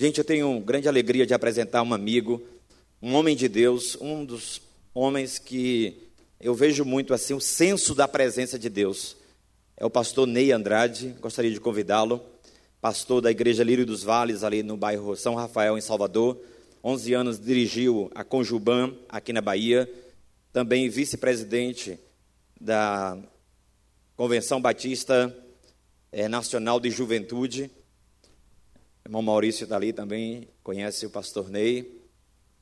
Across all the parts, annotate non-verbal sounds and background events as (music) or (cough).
Gente, eu tenho grande alegria de apresentar um amigo, um homem de Deus, um dos homens que eu vejo muito assim o senso da presença de Deus. É o pastor Ney Andrade, gostaria de convidá-lo. Pastor da Igreja Lírio dos Vales, ali no bairro São Rafael, em Salvador. 11 anos dirigiu a Conjuban, aqui na Bahia. Também vice-presidente da Convenção Batista é, Nacional de Juventude. Irmão Maurício está ali também, conhece o pastor Ney.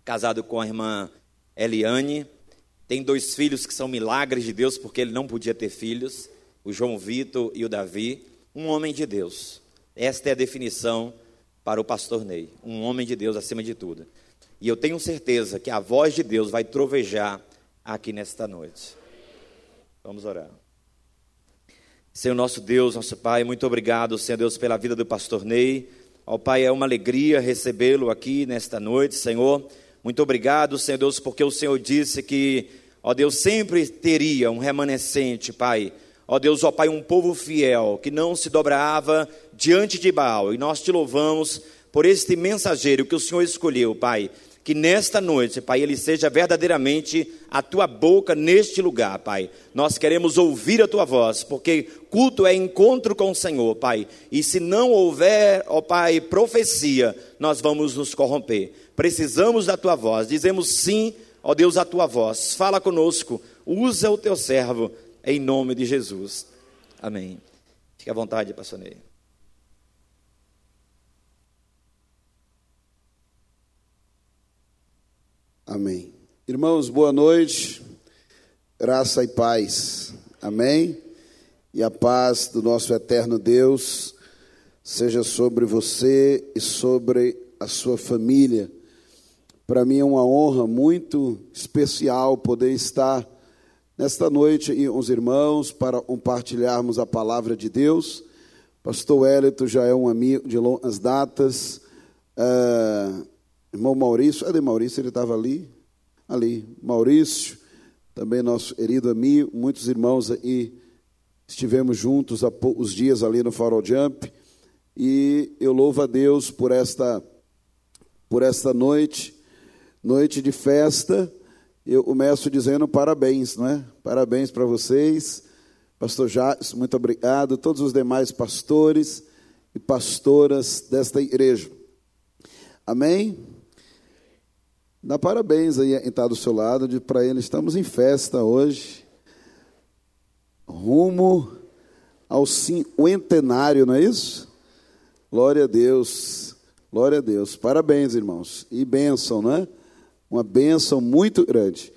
Casado com a irmã Eliane. Tem dois filhos que são milagres de Deus, porque ele não podia ter filhos, o João Vitor e o Davi. Um homem de Deus. Esta é a definição para o pastor Ney. Um homem de Deus acima de tudo. E eu tenho certeza que a voz de Deus vai trovejar aqui nesta noite. Vamos orar. Senhor nosso Deus, nosso Pai, muito obrigado, Senhor Deus, pela vida do pastor Ney. Ó Pai, é uma alegria recebê-lo aqui nesta noite, Senhor. Muito obrigado, Senhor Deus, porque o Senhor disse que, ó Deus, sempre teria um remanescente, Pai. Ó Deus, ó Pai, um povo fiel que não se dobrava diante de Baal. E nós te louvamos por este mensageiro que o Senhor escolheu, Pai que nesta noite, Pai, ele seja verdadeiramente a tua boca neste lugar, Pai. Nós queremos ouvir a tua voz, porque culto é encontro com o Senhor, Pai. E se não houver, ó Pai, profecia, nós vamos nos corromper. Precisamos da tua voz. Dizemos sim, ó Deus, a tua voz. Fala conosco. Usa o teu servo em nome de Jesus. Amém. Fique à vontade, pastor Ney. Amém. Irmãos, boa noite, graça e paz. Amém. E a paz do nosso eterno Deus seja sobre você e sobre a sua família. Para mim é uma honra muito especial poder estar nesta noite e os irmãos para compartilharmos a palavra de Deus. Pastor Wellington já é um amigo de longas datas. Uh, Irmão Maurício, cadê Maurício? Ele estava ali, ali. Maurício, também nosso querido amigo, muitos irmãos aí estivemos juntos há poucos dias ali no Farol Jump. E eu louvo a Deus por esta, por esta noite, noite de festa. Eu começo dizendo parabéns, não é? Parabéns para vocês. Pastor Jacques, muito obrigado. Todos os demais pastores e pastoras desta igreja. Amém? Dá parabéns aí em estar do seu lado, para ele, estamos em festa hoje, rumo ao cinquentenário, não é isso? Glória a Deus, glória a Deus. Parabéns, irmãos. E bênção, né? Uma bênção muito grande.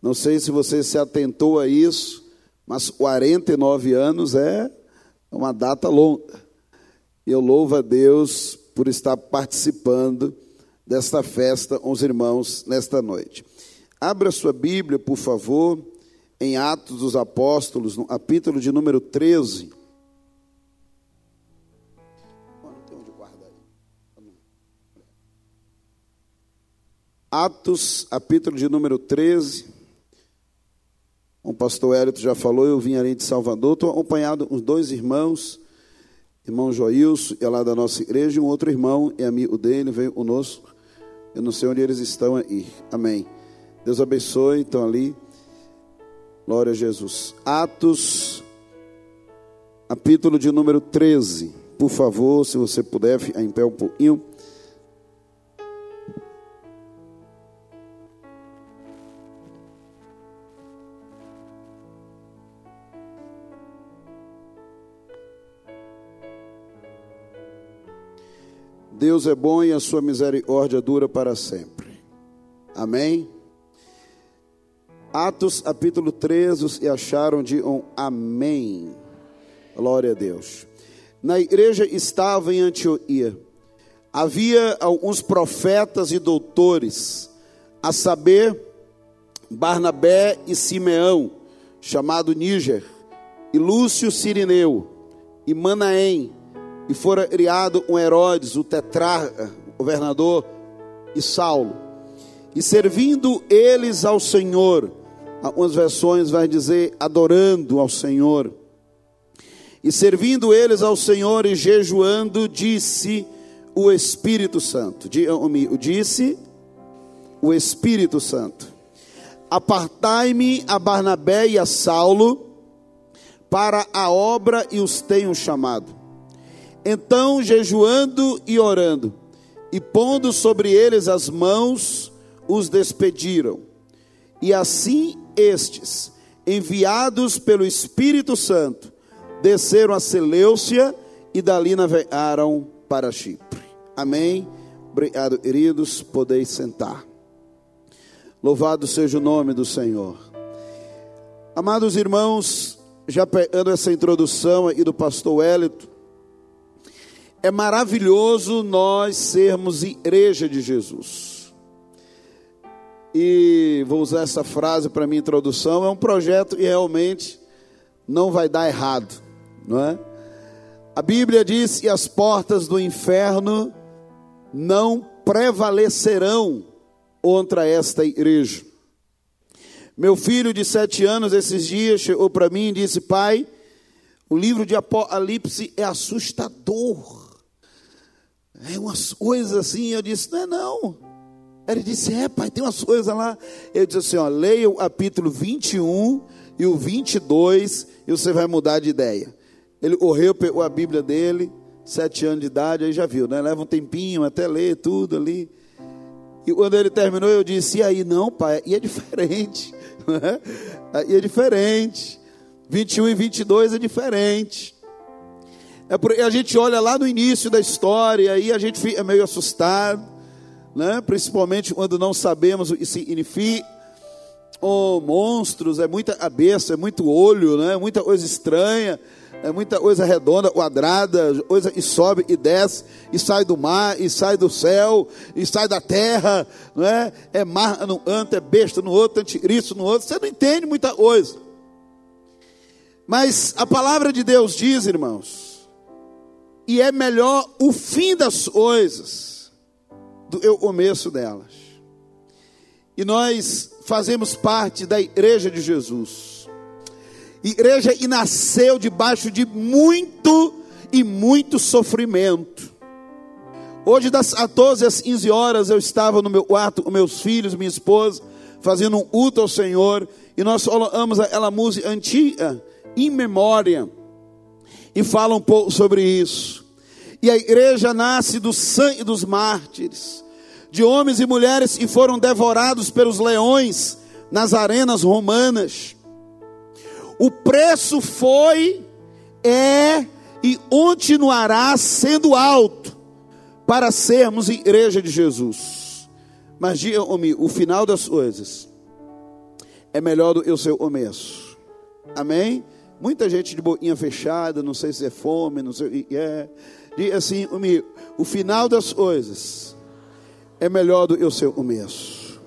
Não sei se você se atentou a isso, mas 49 anos é uma data longa. E eu louvo a Deus por estar participando desta festa aos irmãos nesta noite. Abra sua Bíblia, por favor, em Atos dos Apóstolos, no capítulo de número 13. Atos, capítulo de número 13. O pastor Hélito já falou, eu vim ali de Salvador, estou acompanhado com dois irmãos, irmão Joilson, é lá da nossa igreja, e um outro irmão é amigo dele, veio conosco eu não sei onde eles estão aí. Amém. Deus abençoe. Estão ali. Glória a Jesus. Atos, capítulo de número 13. Por favor, se você puder, em pé um pouquinho. Deus é bom e a sua misericórdia dura para sempre. Amém? Atos capítulo 13, e acharam de um amém. Glória a Deus. Na igreja estava em Antioquia. Havia alguns profetas e doutores, a saber, Barnabé e Simeão, chamado Níger, e Lúcio Sirineu, e Manaém, e fora criado com Herodes, o tetrarca, governador, e Saulo. E servindo eles ao Senhor, algumas versões vai dizer adorando ao Senhor. E servindo eles ao Senhor e jejuando, disse o Espírito Santo. Disse o Espírito Santo. Apartai-me a Barnabé e a Saulo para a obra e os tenho chamado. Então, jejuando e orando, e pondo sobre eles as mãos, os despediram. E assim estes, enviados pelo Espírito Santo, desceram a Seleucia e dali navegaram para Chipre. Amém. Obrigado, queridos. Podeis sentar. Louvado seja o nome do Senhor. Amados irmãos, já pegando essa introdução aí do pastor Wellington, é maravilhoso nós sermos igreja de Jesus. E vou usar essa frase para minha introdução, é um projeto e realmente não vai dar errado, não é? A Bíblia diz que as portas do inferno não prevalecerão contra esta igreja. Meu filho de sete anos, esses dias, chegou para mim e disse: Pai, o livro de Apocalipse é assustador. É umas coisas assim. Eu disse: Não é não. Ele disse: É, pai, tem umas coisas lá. Eu disse assim: ó, Leia o capítulo 21 e o 22 e você vai mudar de ideia. Ele correu, pegou a Bíblia dele, sete anos de idade, aí já viu, né? Leva um tempinho até ler tudo ali. E quando ele terminou, eu disse: E aí, não, pai, e é diferente. (laughs) Né? E é diferente. 21 e 22 é diferente. É a gente olha lá no início da história e a gente fica meio assustado, né? principalmente quando não sabemos o que significa. Oh, monstros, é muita cabeça, é muito olho, né? muita coisa estranha é muita coisa redonda, quadrada, coisa que sobe e desce, e sai do mar, e sai do céu, e sai da terra, não é? Mar no canto, é besta no outro, anticristo no outro, você não entende muita coisa. Mas a palavra de Deus diz, irmãos, e é melhor o fim das coisas do que o começo delas. E nós fazemos parte da igreja de Jesus igreja e nasceu debaixo de muito e muito sofrimento. Hoje, das 14 às 15 horas, eu estava no meu quarto com meus filhos, minha esposa, fazendo um culto ao Senhor, e nós falamos aquela música antiga, em memória, e fala um pouco sobre isso. E a igreja nasce do sangue dos mártires, de homens e mulheres que foram devorados pelos leões nas arenas romanas o preço foi, é e continuará sendo alto para sermos igreja de Jesus. Mas diga-me, o final das coisas é melhor do que o seu começo. Amém? Muita gente de boquinha fechada, não sei se é fome, não sei o que é. Diga assim, o final das coisas é melhor do que o seu começo.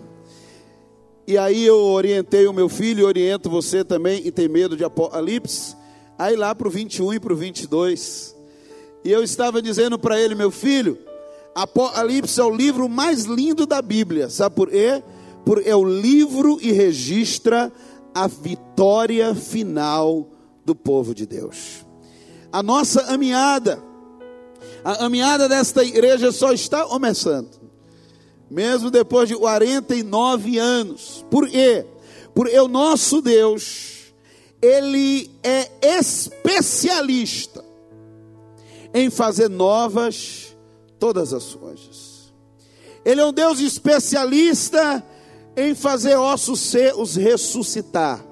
E aí eu orientei o meu filho, oriento você também, e tem medo de Apocalipse. Aí lá para o 21 e para o 22. E eu estava dizendo para ele, meu filho, Apocalipse é o livro mais lindo da Bíblia. Sabe por quê? Porque é o livro e registra a vitória final do povo de Deus. A nossa caminhada, a caminhada desta igreja só está começando mesmo depois de 49 anos. Por quê? Porque o nosso Deus, ele é especialista em fazer novas todas as coisas. Ele é um Deus especialista em fazer ossos seus ressuscitar.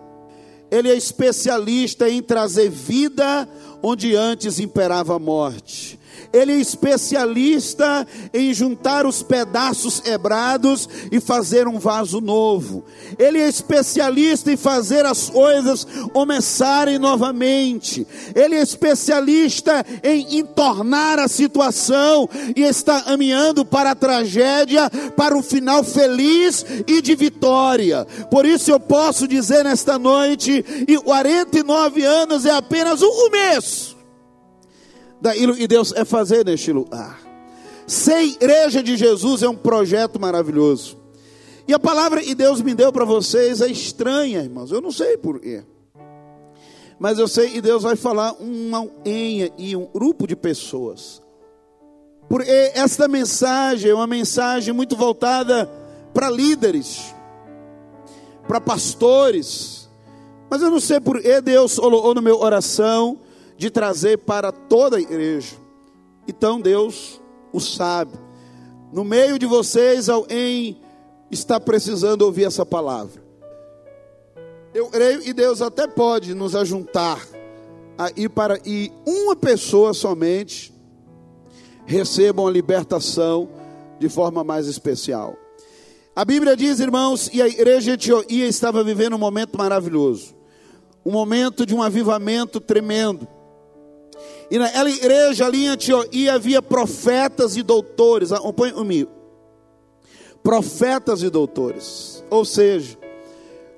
Ele é especialista em trazer vida onde antes imperava a morte. Ele é especialista em juntar os pedaços quebrados e fazer um vaso novo. Ele é especialista em fazer as coisas começarem novamente. Ele é especialista em entornar a situação e está caminhando para a tragédia, para um final feliz e de vitória. Por isso eu posso dizer nesta noite, e 49 anos é apenas um começo daquilo que Deus é fazer neste lugar. Ser igreja de Jesus é um projeto maravilhoso. E a palavra que Deus me deu para vocês é estranha, irmãos. Eu não sei porquê. Mas eu sei que Deus vai falar uma enha e um grupo de pessoas. porque esta mensagem é uma mensagem muito voltada para líderes, para pastores. Mas eu não sei por que Deus colocou no meu oração de trazer para toda a igreja. Então Deus o sabe. No meio de vocês, alguém está precisando ouvir essa palavra. Eu creio e Deus até pode nos ajuntar aí para e uma pessoa somente recebam a libertação de forma mais especial. A Bíblia diz, irmãos, e a igreja de estava vivendo um momento maravilhoso, um momento de um avivamento tremendo. E naquela igreja ali em Antioquia havia profetas e doutores, acompanhe comigo. Profetas e doutores, ou seja,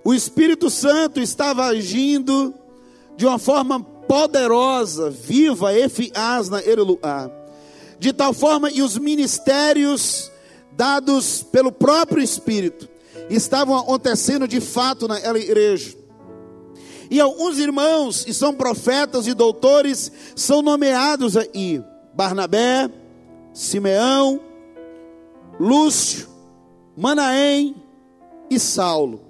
o Espírito Santo estava agindo de uma forma poderosa, viva, eficaz na Ereluá de tal forma que os ministérios dados pelo próprio Espírito estavam acontecendo de fato naquela igreja. E alguns irmãos, que são profetas e doutores, são nomeados aí: Barnabé, Simeão, Lúcio, Manaém e Saulo.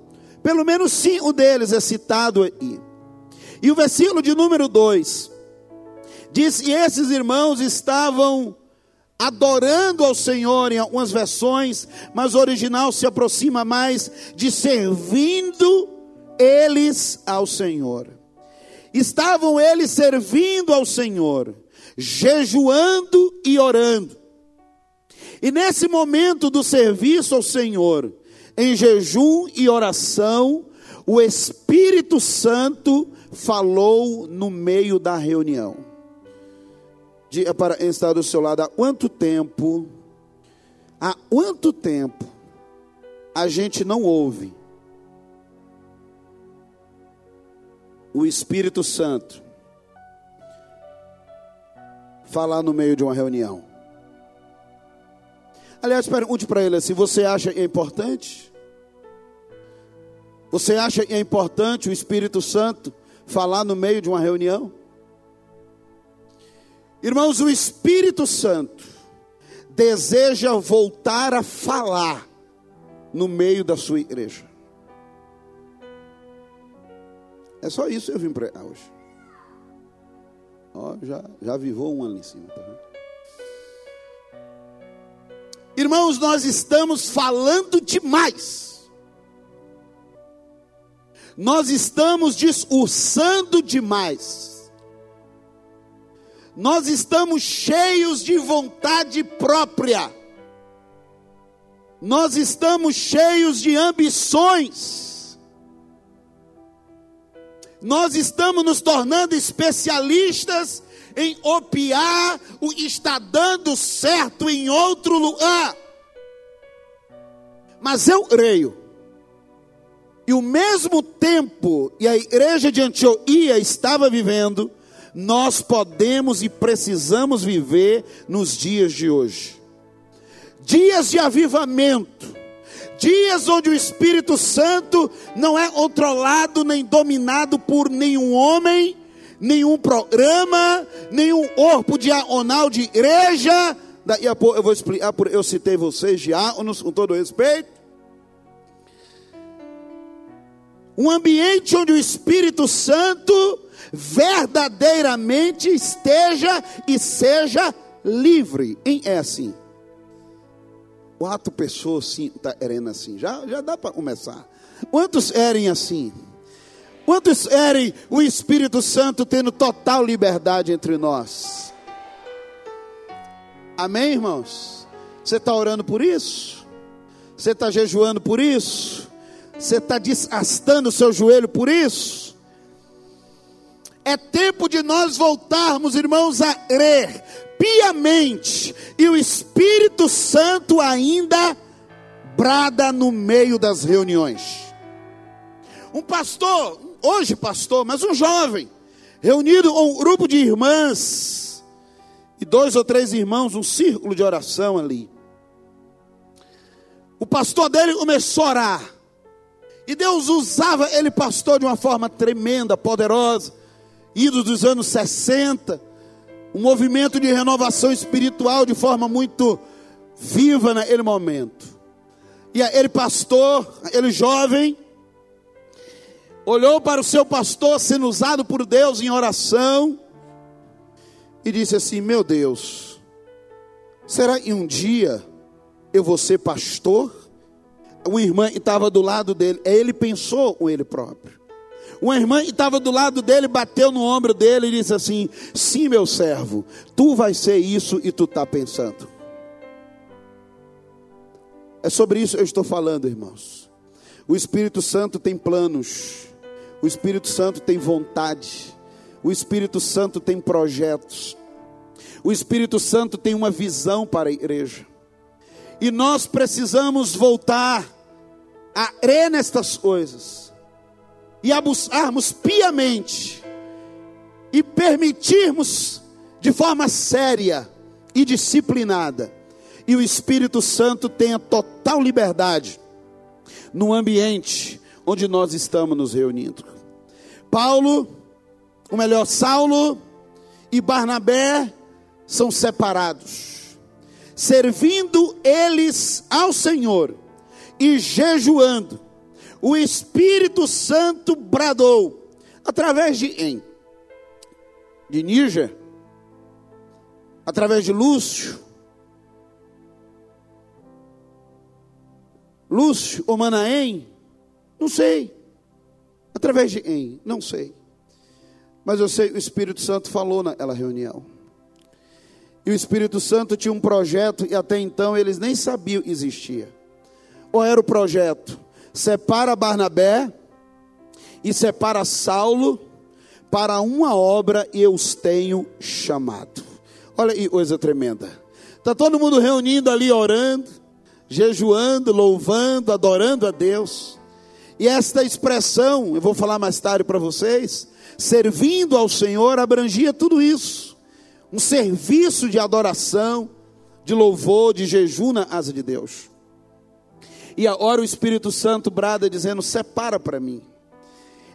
Pelo menos cinco deles é citado aí. E o versículo de número 2 Diz que esses irmãos estavam adorando ao Senhor em algumas versões, mas o original se aproxima mais de servindo eles ao Senhor. Estavam eles servindo ao Senhor, jejuando e orando. E nesse momento do serviço ao Senhor, em jejum e oração, o Espírito Santo falou no meio da reunião. Diga para está do seu lado, há quanto tempo, há quanto tempo a gente não ouve o Espírito Santo falar no meio de uma reunião? Aliás, pergunte para ele assim: você acha que é importante? Você acha que é importante o Espírito Santo falar no meio de uma reunião? Irmãos, o Espírito Santo deseja voltar a falar no meio da sua igreja. É só isso eu vim pregar hoje. Ó, já, já vivou um ali em cima, tá vendo? Irmãos, nós estamos falando demais. Nós estamos discursando demais nós estamos cheios de vontade própria, nós estamos cheios de ambições, nós estamos nos tornando especialistas em opiar o que está dando certo em outro lugar. Mas eu creio, e o mesmo tempo e a igreja de Antioquia estava vivendo, nós podemos e precisamos viver nos dias de hoje. Dias de avivamento, dias onde o Espírito Santo não é controlado nem dominado por nenhum homem, nenhum programa, nenhum corpo diagonal de igreja. Daí a pouco eu vou explicar, eu citei vocês, diáconos, com todo respeito. Um ambiente onde o Espírito Santo verdadeiramente esteja e seja livre. Em é assim. Quatro pessoas sim, tá querendo assim. Já, já dá para começar. Quantos erem assim? Quantos erem o Espírito Santo tendo total liberdade entre nós? Amém, irmãos? Você está orando por isso? Você está jejuando por isso? Você está desgastando o seu joelho por isso? É tempo de nós voltarmos, irmãos, a crer piamente, e o Espírito Santo ainda brada no meio das reuniões. Um pastor, hoje pastor, mas um jovem, reunido com um grupo de irmãs, e dois ou três irmãos, um círculo de oração ali. O pastor dele começou a orar. E Deus usava ele, pastor, de uma forma tremenda, poderosa ido dos anos 60, um movimento de renovação espiritual de forma muito viva naquele momento. E ele, pastor, ele jovem, olhou para o seu pastor sendo usado por Deus em oração e disse assim: Meu Deus, será que um dia eu vou ser pastor? Uma irmã estava do lado dele, ele pensou com ele próprio. Uma irmã que estava do lado dele bateu no ombro dele e disse assim: Sim, meu servo, tu vai ser isso e tu está pensando. É sobre isso eu estou falando, irmãos. O Espírito Santo tem planos, o Espírito Santo tem vontade, o Espírito Santo tem projetos, o Espírito Santo tem uma visão para a igreja. E nós precisamos voltar a crer nestas coisas e a buscarmos piamente e permitirmos de forma séria e disciplinada, e o Espírito Santo tenha total liberdade no ambiente onde nós estamos nos reunindo. Paulo, ou melhor, Saulo e Barnabé são separados, servindo eles ao Senhor e jejuando o Espírito Santo bradou através de quem? De Níger? Através de Lúcio? Lúcio ou Manaém? Não sei. Através de quem? Não sei. Mas eu sei o Espírito Santo falou naquela reunião. E o Espírito Santo tinha um projeto e até então eles nem sabiam existia. Qual era o projeto? Separa Barnabé e separa Saulo para uma obra eu os tenho chamado. Olha que coisa tremenda. Está todo mundo reunindo ali, orando, jejuando, louvando, adorando a Deus. E esta expressão, eu vou falar mais tarde para vocês, servindo ao Senhor, abrangia tudo isso. Um serviço de adoração, de louvor, de jejum na asa de Deus. E agora o Espírito Santo brada dizendo: separa para mim.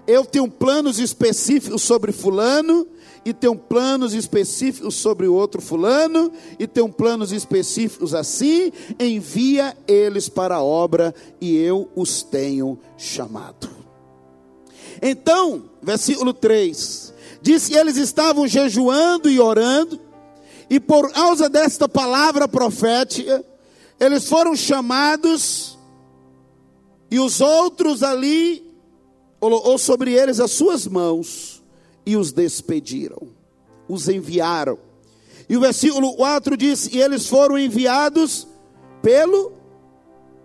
Eu tenho planos específicos sobre Fulano, e tenho planos específicos sobre o outro Fulano, e tenho planos específicos assim. Envia eles para a obra, e eu os tenho chamado. Então, versículo 3: diz que eles estavam jejuando e orando, e por causa desta palavra profética, eles foram chamados e os outros ali, ou sobre eles as suas mãos, e os despediram, os enviaram. E o versículo 4 diz: E eles foram enviados pelo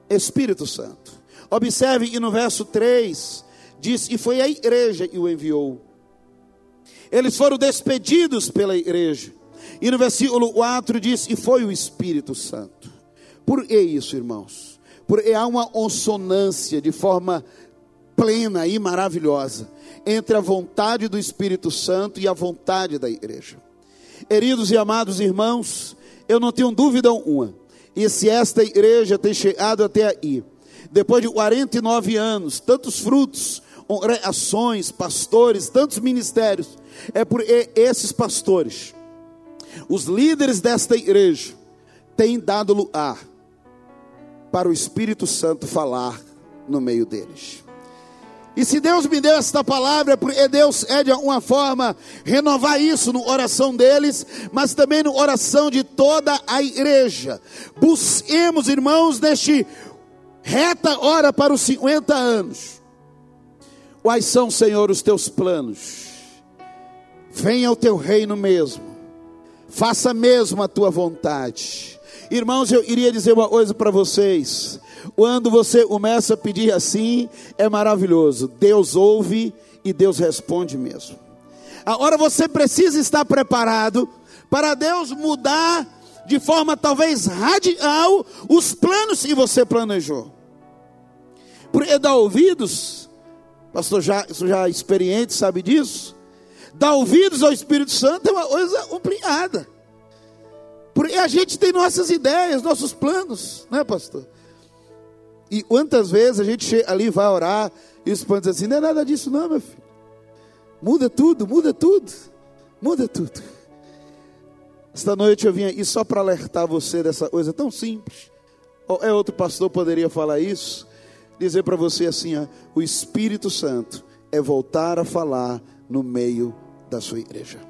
Espírito Santo. Observe que no verso 3 diz: E foi a igreja que o enviou. Eles foram despedidos pela igreja. E no versículo 4 diz: E foi o Espírito Santo. Por que isso, irmãos? Porque há uma consonância de forma plena e maravilhosa entre a vontade do Espírito Santo e a vontade da igreja. Queridos e amados irmãos, eu não tenho dúvida alguma, e se esta igreja tem chegado até aí, depois de 49 anos, tantos frutos, ações, pastores, tantos ministérios, é por esses pastores, os líderes desta igreja, têm dado lugar para o Espírito Santo falar no meio deles. E se Deus me deu esta palavra, é porque Deus é de alguma forma renovar isso no oração deles, mas também no oração de toda a igreja. Busquemos, irmãos, neste reta hora para os 50 anos. Quais são, Senhor, os teus planos? Venha o teu reino mesmo. Faça mesmo a tua vontade Irmãos, eu iria dizer uma coisa para vocês. Quando você começa a pedir assim, é maravilhoso. Deus ouve e Deus responde mesmo. Agora você precisa estar preparado para Deus mudar de forma talvez radical os planos que você planejou. Porque dar ouvidos, pastor já, já experiente sabe disso, dar ouvidos ao Espírito Santo é uma coisa complicada. Porque a gente tem nossas ideias, nossos planos, né, pastor? E quantas vezes a gente ali vai orar e os diz assim: não é nada disso, não, meu filho. Muda tudo, muda tudo, muda tudo. Esta noite eu vim aqui só para alertar você dessa coisa tão simples. É outro pastor poderia falar isso? Dizer para você assim: ó, o Espírito Santo é voltar a falar no meio da sua igreja.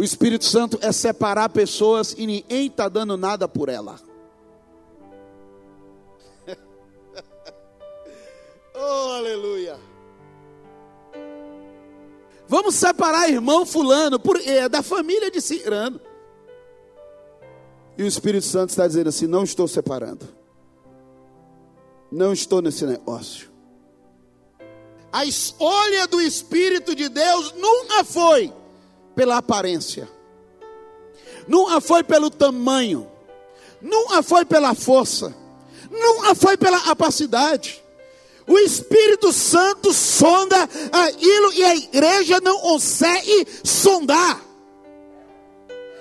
O Espírito Santo é separar pessoas e ninguém está dando nada por ela. (laughs) oh, aleluia. Vamos separar irmão fulano, porque é da família de Cirano. E o Espírito Santo está dizendo assim: não estou separando. Não estou nesse negócio. A escolha do Espírito de Deus nunca foi pela aparência, nunca foi pelo tamanho, nunca foi pela força, nunca foi pela capacidade. O Espírito Santo sonda aquilo e a igreja não consegue sondar.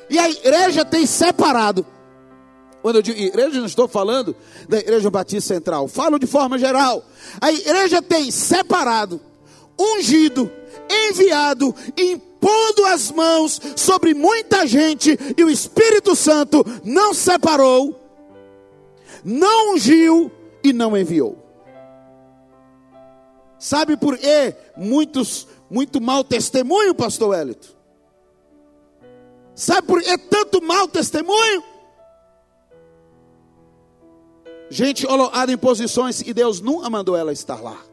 E a igreja tem separado. Quando eu digo igreja, não estou falando da Igreja Batista Central, falo de forma geral. A igreja tem separado, ungido, enviado, impondo as mãos sobre muita gente, e o Espírito Santo não separou, não ungiu e não enviou. Sabe por quê? Muitos, muito mau testemunho, pastor Wellington. Sabe por que tanto mau testemunho? Gente colocada em posições e Deus nunca mandou ela estar lá.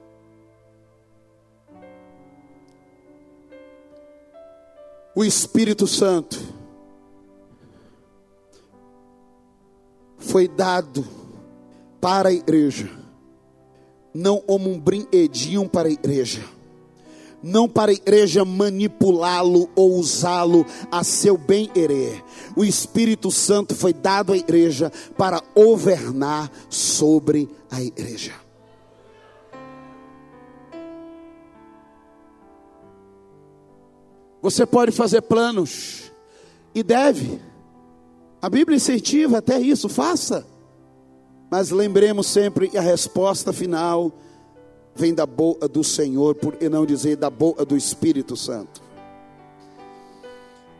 O Espírito Santo foi dado para a igreja não como um brinquedinho para a igreja, não para a igreja manipulá-lo ou usá-lo a seu bem-querer. O Espírito Santo foi dado à igreja para governar sobre a igreja. Você pode fazer planos e deve. A Bíblia incentiva até isso, faça. Mas lembremos sempre que a resposta final vem da boca do Senhor, por e não dizer da boca do Espírito Santo.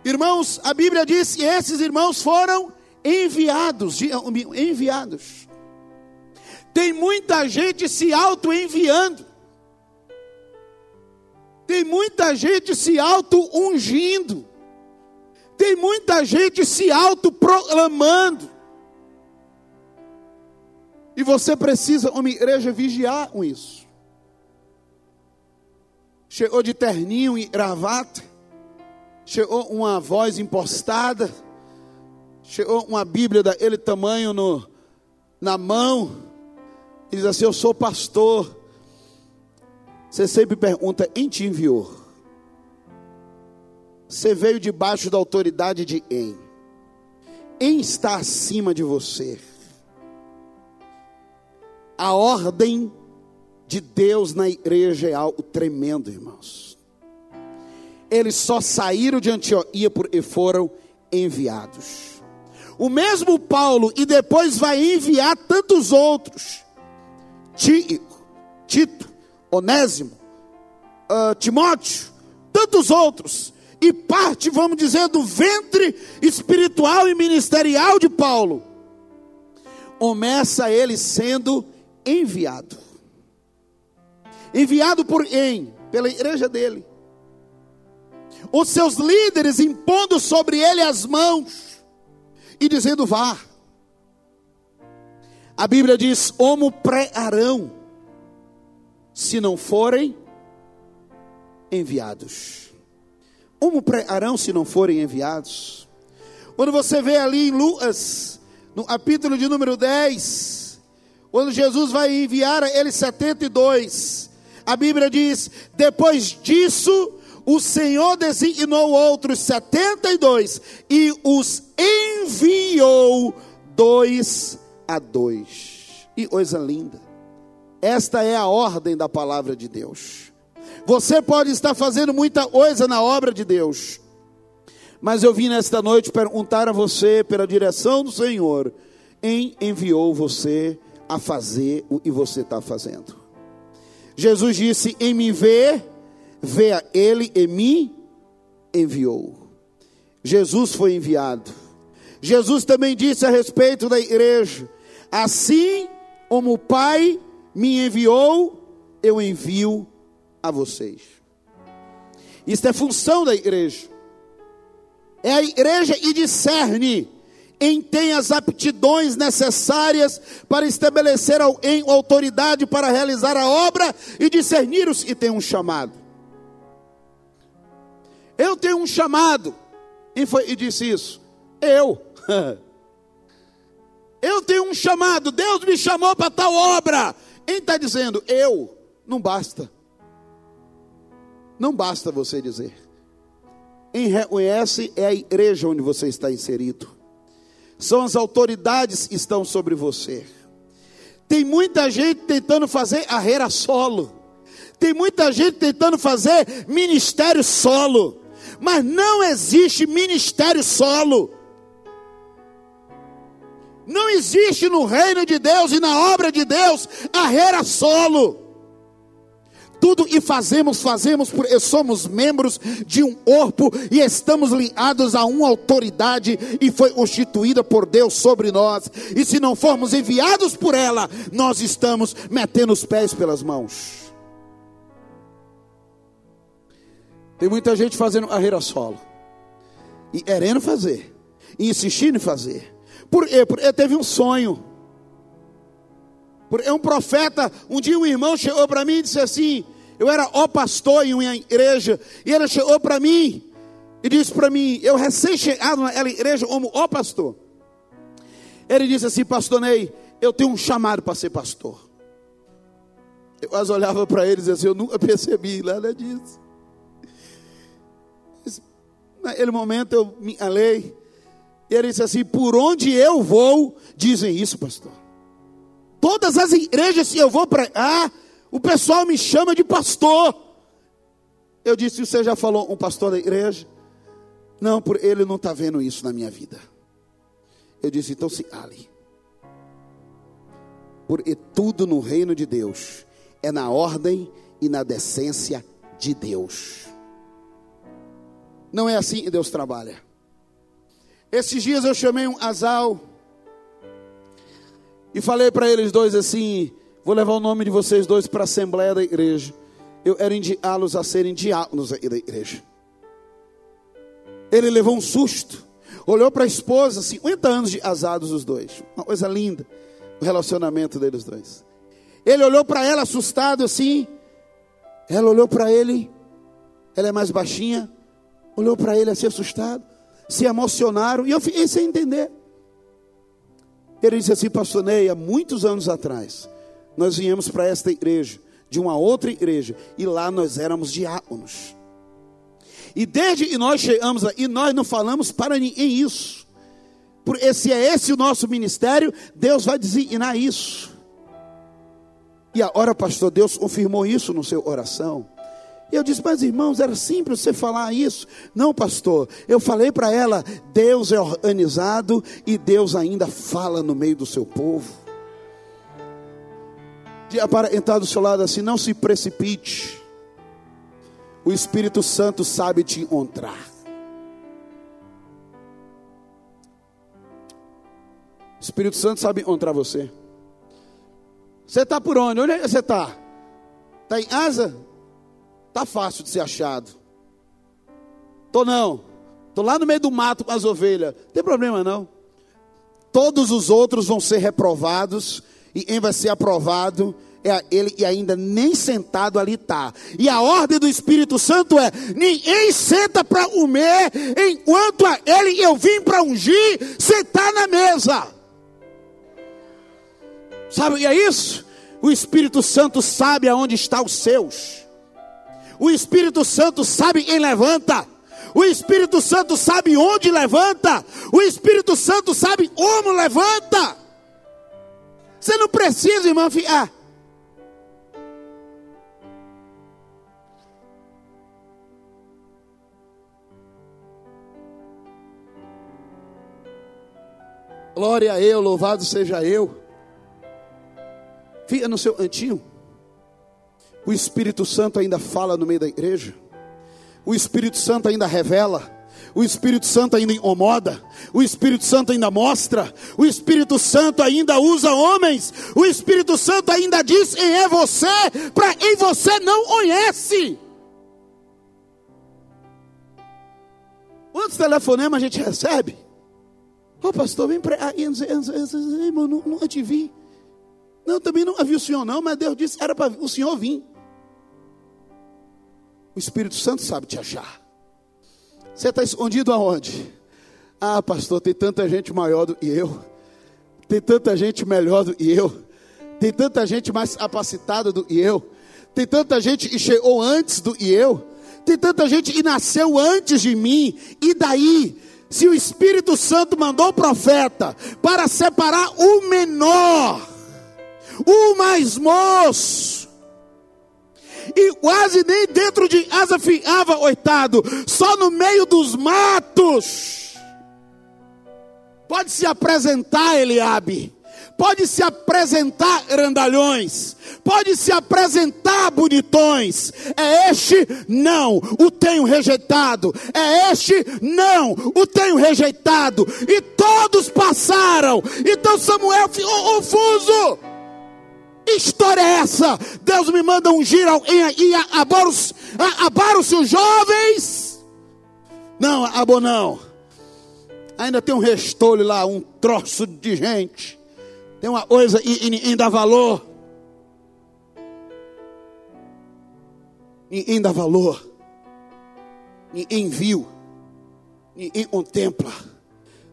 Irmãos, a Bíblia diz que esses irmãos foram enviados, enviados. Tem muita gente se auto-enviando. Tem muita gente se auto-ungindo. Tem muita gente se auto-proclamando. E você precisa, uma igreja, vigiar com isso. Chegou de terninho e gravata. Chegou uma voz impostada. Chegou uma Bíblia daquele tamanho no, na mão. E diz assim: Eu sou pastor. Você sempre pergunta: Quem te enviou? Você veio debaixo da autoridade de quem? Quem está acima de você? A ordem de Deus na igreja é algo tremendo, irmãos. Eles só saíram de Antioquia porque foram enviados. O mesmo Paulo, e depois vai enviar tantos outros: Tito Onésimo, uh, Timóteo, tantos outros. E parte, vamos dizer, do ventre espiritual e ministerial de Paulo. Começa ele sendo enviado. Enviado por quem? Pela igreja dele. Os seus líderes impondo sobre ele as mãos e dizendo: vá. A Bíblia diz: como pré-arão, se não forem enviados. Como pré-arão, se não forem enviados. Quando você vê ali em Lucas, no capítulo de número 10, quando Jesus vai enviar a eles 72, a Bíblia diz: depois disso, o Senhor designou outros 72 e os enviou dois a dois. E coisa linda. Esta é a ordem da palavra de Deus. Você pode estar fazendo muita coisa na obra de Deus, mas eu vim nesta noite perguntar a você, pela direção do Senhor, quem enviou você a fazer o que você está fazendo. Jesus disse: Em me ver, vê a Ele e me enviou. Jesus foi enviado. Jesus também disse a respeito da igreja: Assim como o Pai me enviou, eu envio a vocês. Isso é função da igreja. É a igreja e discerne em tem as aptidões necessárias para estabelecer em autoridade para realizar a obra e discernir os que têm um chamado. Eu tenho um chamado. E, foi, e disse isso. Eu. (laughs) Eu tenho um chamado. Deus me chamou para tal obra. Quem está dizendo? Eu. Não basta. Não basta você dizer. Quem reconhece é a igreja onde você está inserido. São as autoridades que estão sobre você. Tem muita gente tentando fazer carreira solo. Tem muita gente tentando fazer ministério solo. Mas não existe ministério solo. Não existe no reino de Deus e na obra de Deus carreira solo. Tudo e fazemos, fazemos porque somos membros de um corpo e estamos ligados a uma autoridade e foi constituída por Deus sobre nós. E se não formos enviados por ela, nós estamos metendo os pés pelas mãos. Tem muita gente fazendo carreira solo. E querendo fazer. E insistindo em fazer. Por quê? Porque teve um sonho. Porque um profeta, um dia um irmão chegou para mim e disse assim: Eu era ó pastor em uma igreja. E ele chegou para mim e disse para mim: Eu recém-chegado naquela igreja como ó pastor. Ele disse assim: Pastor Ney, eu tenho um chamado para ser pastor. Eu quase olhava para ele e dizia assim: Eu nunca percebi nada disso. Naquele momento eu me alei. E ele disse assim: Por onde eu vou, dizem isso, pastor. Todas as igrejas, se eu vou para ah, o pessoal me chama de pastor. Eu disse: Você já falou um pastor da igreja? Não, por ele não está vendo isso na minha vida. Eu disse: Então se cale. Porque tudo no reino de Deus é na ordem e na decência de Deus. Não é assim que Deus trabalha. Esses dias eu chamei um casal e falei para eles dois assim: vou levar o nome de vocês dois para a Assembleia da Igreja. Eu era enviá-los a serem diáconos da igreja. Ele levou um susto, olhou para a esposa, 50 anos de asados os dois, uma coisa linda, o relacionamento deles dois. Ele olhou para ela assustado assim, ela olhou para ele, ela é mais baixinha, olhou para ele assim assustado, se emocionaram, e eu fiquei sem entender. Ele disse assim, pastor Ney, há muitos anos atrás, nós viemos para esta igreja, de uma outra igreja, e lá nós éramos diáconos. E desde que nós chegamos e nós não falamos para ninguém isso. Porque se é esse o nosso ministério, Deus vai designar isso. E agora, pastor, Deus confirmou isso no seu oração. E eu disse, mas irmãos, era simples você falar isso. Não, pastor, eu falei para ela: Deus é organizado e Deus ainda fala no meio do seu povo. Para entrar do seu lado assim, não se precipite. O Espírito Santo sabe te encontrar. O Espírito Santo sabe encontrar você. Você está por onde? Onde é que você está? Está em asa? Tá fácil de ser achado. Tô não. Tô lá no meio do mato com as ovelhas. Não tem problema não. Todos os outros vão ser reprovados e quem vai ser aprovado é ele e ainda nem sentado ali está. E a ordem do Espírito Santo é: ninguém senta para comer enquanto a ele eu vim para ungir sentar na mesa. Sabe o que é isso? O Espírito Santo sabe aonde está os seus. O Espírito Santo sabe quem levanta. O Espírito Santo sabe onde levanta. O Espírito Santo sabe como levanta. Você não precisa, irmão, ficar. Glória a eu, louvado seja eu. Fica no seu cantinho. O Espírito Santo ainda fala no meio da igreja. O Espírito Santo ainda revela. o Espírito Santo ainda incomoda, o Espírito Santo ainda mostra, o Espírito Santo ainda usa homens, o Espírito Santo ainda diz quem é você, para quem você não conhece. Quantos telefonemas a gente recebe? Ô oh, pastor, vem para aí, irmão, nunca te vi. Não, também não vi o senhor, não, mas Deus disse era para o senhor vir. O Espírito Santo sabe te achar. Você está escondido aonde? Ah, pastor, tem tanta gente maior do que eu. Tem tanta gente melhor do que eu. Tem tanta gente mais capacitada do que eu. Tem tanta gente que chegou antes do que eu. Tem tanta gente que nasceu antes de mim. E daí? Se o Espírito Santo mandou o profeta para separar o menor, o mais moço, e quase nem dentro de asa ficava, oitado, só no meio dos matos. Pode se apresentar, Eliabe. Pode se apresentar, grandalhões. Pode se apresentar, bonitões. É este? Não. O tenho rejeitado. É este? Não. O tenho rejeitado. E todos passaram. Então Samuel ficou confuso história é essa? Deus me manda ungir alguém e abaram-se os jovens? Não, abo não. Ainda tem um restolho lá, um troço de gente. Tem uma coisa e ninguém dá valor. Ninguém dá valor. Ninguém viu. Ninguém contempla.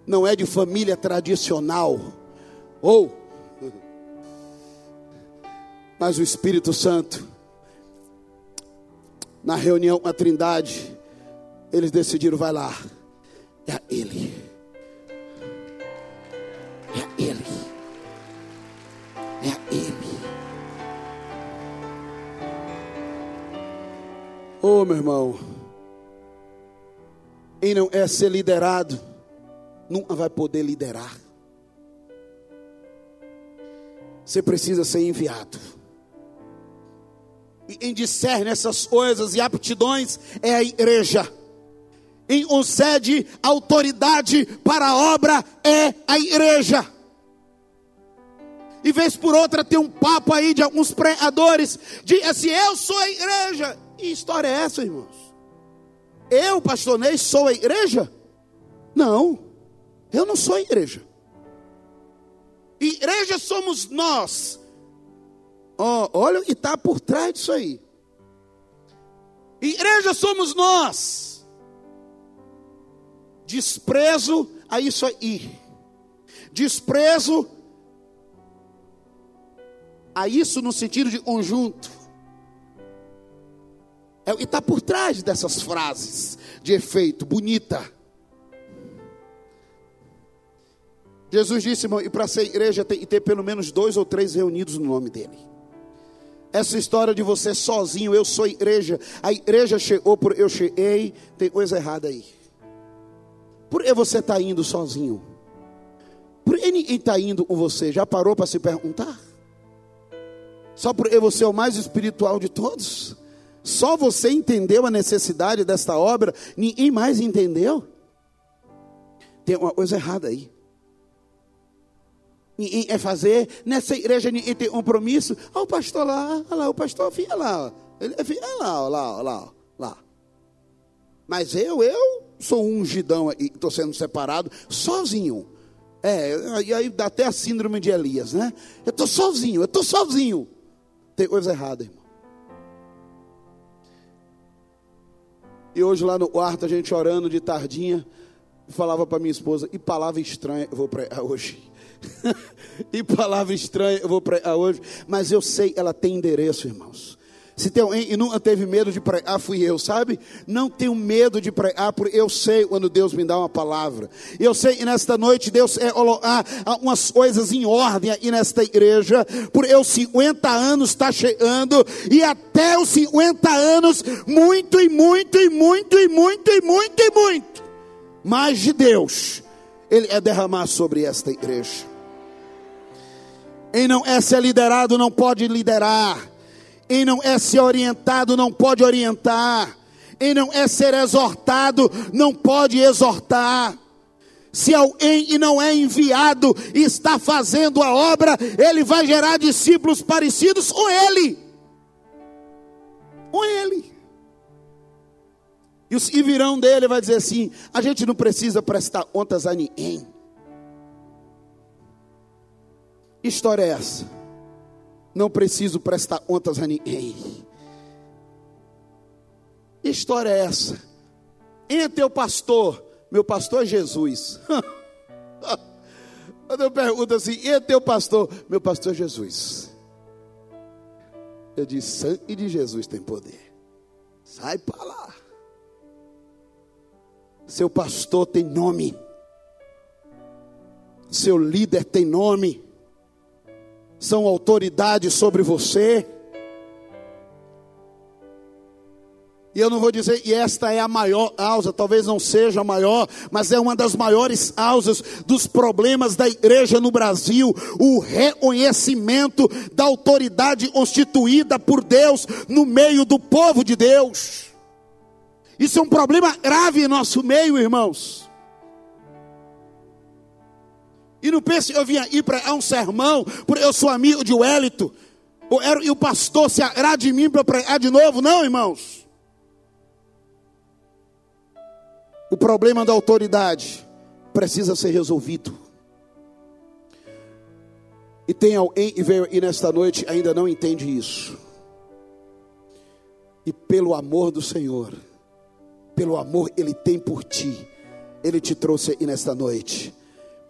Não é de família tradicional. Ou mas o Espírito Santo, na reunião com a Trindade, eles decidiram: vai lá, é a Ele, é a Ele, é a Ele. Oh, meu irmão, quem não é ser liderado, nunca vai poder liderar. Você precisa ser enviado em discerne essas coisas e aptidões é a igreja. Em concede autoridade para a obra é a igreja. E vez por outra tem um papo aí de alguns pregadores, de assim, eu sou a igreja. Que história é essa, irmãos? Eu, pastor Ney, sou a igreja? Não, eu não sou a igreja. Igreja somos nós, Oh, olha o que está por trás disso aí. Igreja somos nós. Desprezo a isso aí. Desprezo a isso no sentido de conjunto. É o que está por trás dessas frases de efeito, bonita. Jesus disse, irmão, e para ser igreja tem que ter pelo menos dois ou três reunidos no nome dele. Essa história de você sozinho, eu sou igreja, a igreja chegou por eu cheguei, tem coisa errada aí. Por que você está indo sozinho? Por que ninguém está indo com você? Já parou para se perguntar? Só porque você é o mais espiritual de todos? Só você entendeu a necessidade desta obra, ninguém mais entendeu? Tem uma coisa errada aí é fazer, nessa igreja ninguém tem compromisso. Olha o pastor lá, olha lá, o pastor fica lá, ele fica lá, lá, lá, lá. Mas eu, eu sou um ungidão e estou sendo separado sozinho. É, e aí dá até a síndrome de Elias, né? Eu estou sozinho, eu estou sozinho. Tem coisa errada, irmão. E hoje lá no quarto, a gente orando de tardinha, falava para minha esposa, e palavra estranha, eu vou para hoje. E palavra estranha eu vou pregar hoje, mas eu sei, ela tem endereço, irmãos. Se tem alguém e nunca teve medo de pregar, fui eu, sabe? Não tenho medo de pregar, porque eu sei quando Deus me dá uma palavra. Eu sei que nesta noite Deus é colocar umas coisas em ordem aqui nesta igreja, por eu 50 anos está chegando, e até os 50 anos, muito e muito e muito e muito e muito e muito, mais de Deus, Ele é derramar sobre esta igreja. Quem não é ser liderado não pode liderar. Quem não é ser orientado não pode orientar. e não é ser exortado, não pode exortar. Se alguém e não é enviado e está fazendo a obra, ele vai gerar discípulos parecidos com ele. Com ele. E virão dele vai dizer assim: a gente não precisa prestar contas a ninguém. História é essa? Não preciso prestar contas a ninguém. História é essa? Entre o pastor, meu pastor é Jesus. (laughs) Quando eu pergunto assim, e teu pastor? Meu pastor é Jesus. Eu disse, sangue de Jesus tem poder. Sai para lá. Seu pastor tem nome. Seu líder tem nome são autoridades sobre você. E eu não vou dizer, e esta é a maior causa, talvez não seja a maior, mas é uma das maiores causas dos problemas da igreja no Brasil, o reconhecimento da autoridade constituída por Deus no meio do povo de Deus. Isso é um problema grave em nosso meio, irmãos. E não pense eu vinha ir para um sermão, porque eu sou amigo de Wellington, e o pastor se agrada de mim para pregar de novo. Não, irmãos. O problema da autoridade precisa ser resolvido. E tem alguém que veio e nesta noite ainda não entende isso. E pelo amor do Senhor, pelo amor Ele tem por ti, Ele te trouxe aí nesta noite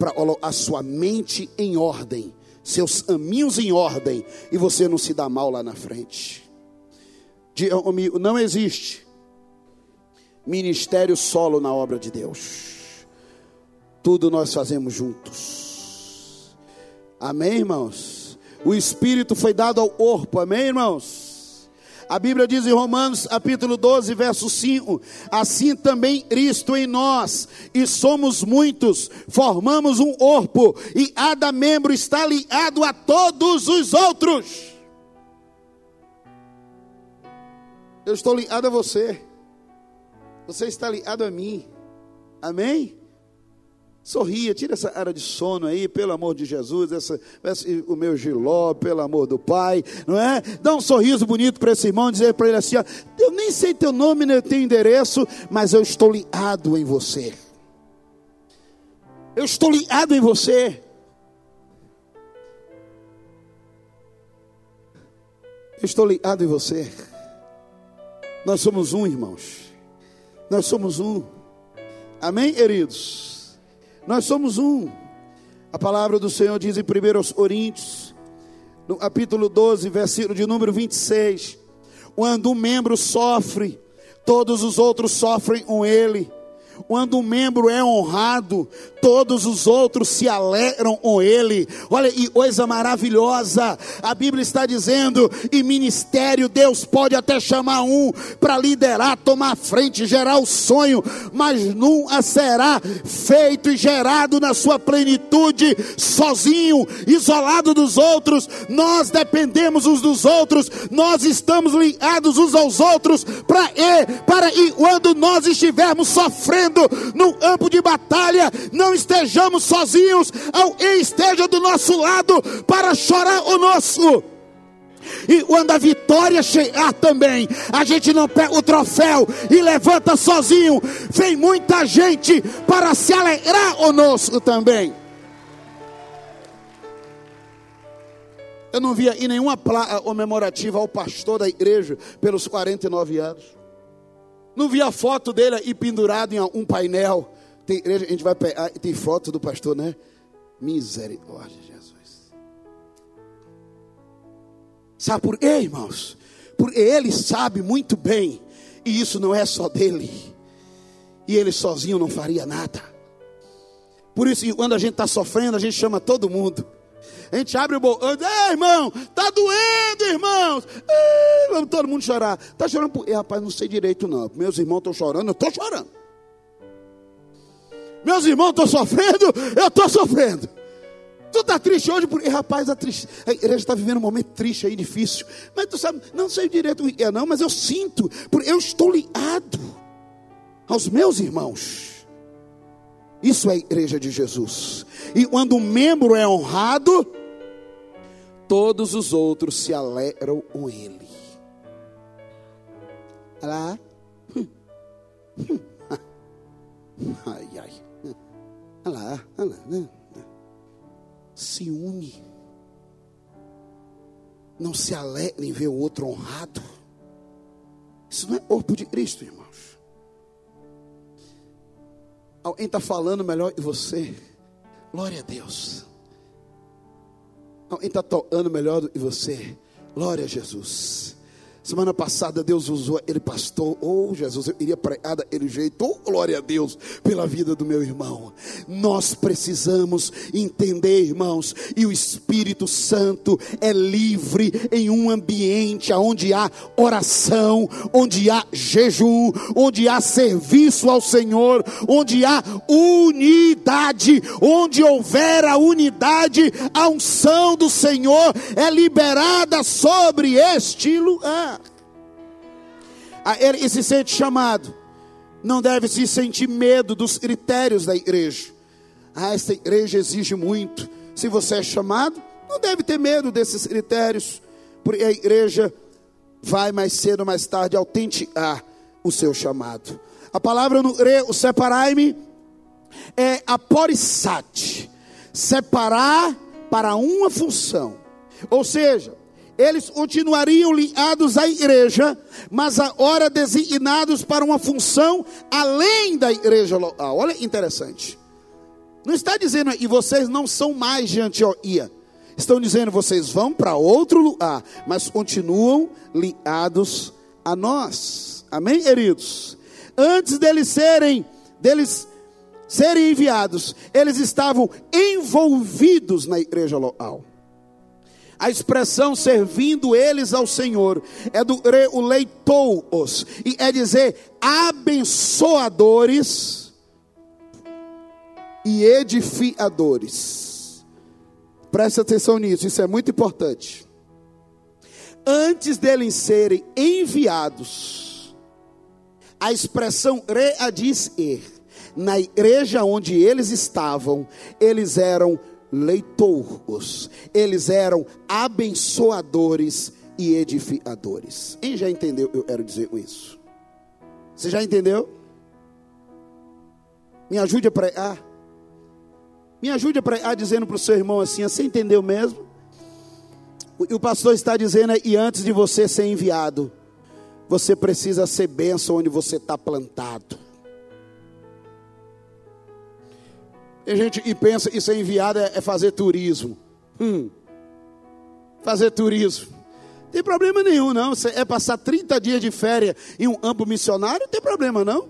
para a sua mente em ordem, seus caminhos em ordem, e você não se dá mal lá na frente. Não existe ministério solo na obra de Deus. Tudo nós fazemos juntos. Amém, irmãos? O Espírito foi dado ao corpo, amém, irmãos? A Bíblia diz em Romanos, capítulo 12, verso 5: Assim também Cristo em nós, e somos muitos, formamos um corpo, e cada membro está ligado a todos os outros. Eu estou ligado a você, você está ligado a mim, amém? Sorria, tira essa área de sono aí, pelo amor de Jesus, essa, esse, o meu giló, pelo amor do Pai, não é? Dá um sorriso bonito para esse irmão, dizer para ele assim: ó, eu nem sei teu nome, nem teu endereço, mas eu estou ligado em você. Eu estou ligado em você. Eu estou ligado em você. Nós somos um, irmãos. Nós somos um. Amém, queridos? Nós somos um. A palavra do Senhor diz em 1 Coríntios, no capítulo 12, versículo de número 26: Quando um membro sofre, todos os outros sofrem com ele. Quando um membro é honrado, todos os outros se alegram com ele. Olha, e coisa maravilhosa, a Bíblia está dizendo: e ministério, Deus pode até chamar um para liderar, tomar frente, gerar o sonho, mas nunca será feito e gerado na sua plenitude, sozinho, isolado dos outros. Nós dependemos uns dos outros, nós estamos ligados uns aos outros para ir, para ir quando nós estivermos sofrendo no campo de batalha, não estejamos sozinhos, alguém esteja do nosso lado para chorar o nosso. E quando a vitória chegar também, a gente não pega o troféu e levanta sozinho. Vem muita gente para se alegrar conosco também. Eu não via aí nenhuma placa comemorativa ao pastor da igreja pelos 49 anos. Não via a foto dele aí pendurado em um painel. Tem a gente vai pegar, tem foto do pastor, né? Misericórdia, Jesus. Sabe por quê, irmãos? Porque ele sabe muito bem, e isso não é só dele, e ele sozinho não faria nada. Por isso, quando a gente está sofrendo, a gente chama todo mundo. A gente abre o bolso, ei irmão, tá doendo, irmãos. Ei, vamos todo mundo chorar. Tá chorando por. Rapaz, não sei direito, não. Meus irmãos estão chorando, eu estou chorando. Meus irmãos estão sofrendo, eu estou sofrendo. Tu está triste hoje, porque, rapaz, a, triste, a igreja está vivendo um momento triste aí, difícil. Mas tu sabe, não sei direito o é, não, mas eu sinto, porque eu estou ligado aos meus irmãos. Isso é a igreja de Jesus. E quando um membro é honrado, todos os outros se alegram com ele. Lá. Ai, ai. Olha lá, olha lá. Né? Se une. Não se alegra em ver o outro honrado. Isso não é corpo de Cristo, irmãos. Alguém está falando melhor que você. Glória a Deus. Alguém está tocando melhor do que você. Glória a Jesus. Semana passada Deus usou ele pastor. Oh, Jesus, eu iria pregar daquele jeito. Oh, glória a Deus pela vida do meu irmão. Nós precisamos entender, irmãos, e o Espírito Santo é livre em um ambiente onde há oração, onde há jejum, onde há serviço ao Senhor, onde há unidade, onde houver a unidade, a unção do Senhor é liberada sobre este lugar ele se sente chamado, não deve se sentir medo dos critérios da igreja. Ah, esta igreja exige muito. Se você é chamado, não deve ter medo desses critérios, porque a igreja vai mais cedo ou mais tarde autenticar o seu chamado. A palavra no grego, separai-me, é aporissate, separar para uma função. Ou seja, eles continuariam ligados à igreja, mas agora designados para uma função além da igreja local. Olha interessante. Não está dizendo e vocês não são mais de Antioquia. Estão dizendo vocês vão para outro lugar, mas continuam ligados a nós. Amém, queridos? Antes deles serem, deles serem enviados, eles estavam envolvidos na igreja local. A expressão servindo eles ao Senhor é do o leitou-os e é dizer abençoadores e edificadores. Preste atenção nisso, isso é muito importante. Antes deles serem enviados, a exprão readizer, na igreja onde eles estavam, eles eram leitouros, eles eram abençoadores e edificadores. Quem já entendeu? Eu quero dizer isso. Você já entendeu? Me ajude a pregar. Me ajude a pregar dizendo para o seu irmão assim: você entendeu mesmo? O, o pastor está dizendo, e antes de você ser enviado, você precisa ser bênção onde você está plantado. Tem gente que pensa que ser enviado é, é fazer turismo. Hum. Fazer turismo. Tem problema nenhum, não. Você é passar 30 dias de férias em um amplo missionário, não tem problema, não.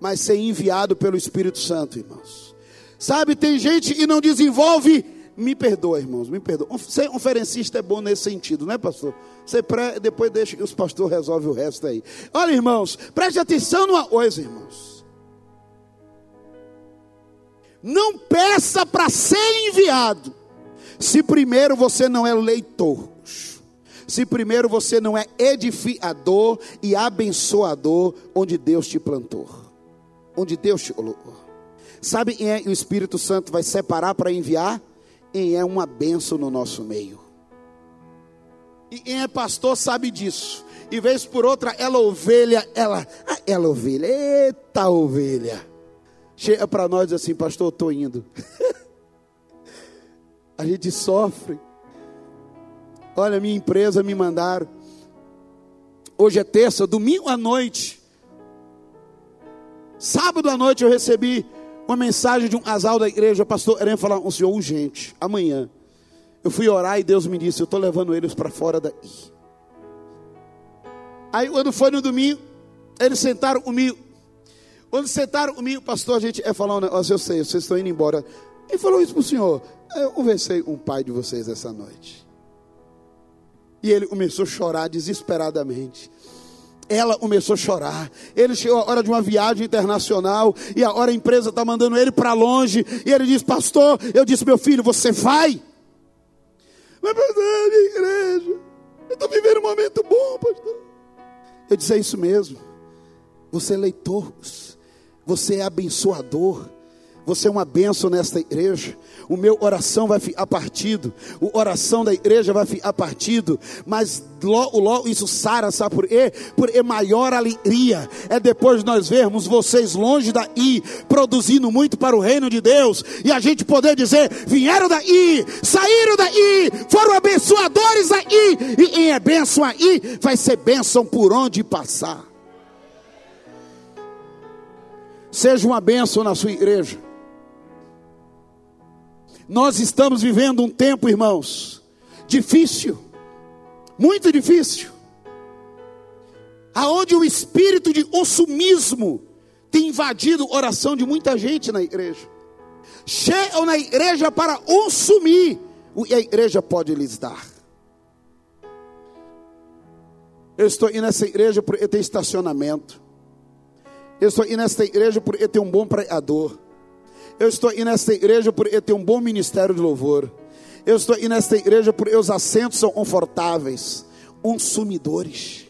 Mas ser enviado pelo Espírito Santo, irmãos. Sabe, tem gente que não desenvolve. Me perdoa, irmãos, me perdoa. Ser conferencista é bom nesse sentido, não é, pastor? Você pré, depois deixa que os pastores resolvem o resto aí. Olha, irmãos, preste atenção numa coisa, irmãos. Não peça para ser enviado, se primeiro você não é leitor, se primeiro você não é edificador e abençoador onde Deus te plantou, onde Deus te colocou. Sabe quem é o Espírito Santo vai separar para enviar? Quem é uma benção no nosso meio. E quem é pastor sabe disso. E vez por outra, ela ovelha, ela, ah, ela ovelha, eita ovelha chega para nós assim, pastor, eu estou indo. (laughs) a gente sofre. Olha, minha empresa me mandaram. Hoje é terça, domingo à noite. Sábado à noite eu recebi uma mensagem de um casal da igreja, pastor, querendo falar com o senhor urgente, amanhã. Eu fui orar e Deus me disse, eu estou levando eles para fora daí. Aí quando foi no domingo, eles sentaram comigo. Quando sentaram comigo, pastor, a gente é falar um negócio, eu sei, vocês estão indo embora. Quem falou isso para o senhor? Eu conversei com o pai de vocês essa noite. E ele começou a chorar desesperadamente. ela começou a chorar. Ele chegou a hora de uma viagem internacional e a hora a empresa está mandando ele para longe. E ele disse, pastor, eu disse, meu filho, você vai? Mas, pastor, é minha igreja, eu estou vivendo um momento bom, pastor. Eu disse, é isso mesmo. Você é leitor, você é abençoador. Você é uma bênção nesta igreja. O meu oração vai ficar partido. O oração da igreja vai ficar partido. Mas logo, logo isso sara, sabe por quê? Porque maior alegria é depois de nós vermos vocês longe daí, produzindo muito para o reino de Deus. E a gente poder dizer: vieram daí, saíram daí, foram abençoadores daí. E quem é bênção aí, vai ser bênção por onde passar. Seja uma bênção na sua igreja. Nós estamos vivendo um tempo, irmãos, difícil, muito difícil, aonde o espírito de consumismo tem invadido a oração de muita gente na igreja. Chegam na igreja para consumir o que a igreja pode lhes dar. Eu estou indo nessa igreja porque tem estacionamento. Eu estou indo nessa igreja porque tem um bom pregador. Eu estou indo nesta igreja por eu ter um bom ministério de louvor. Eu estou indo nesta igreja por os assentos são confortáveis, consumidores.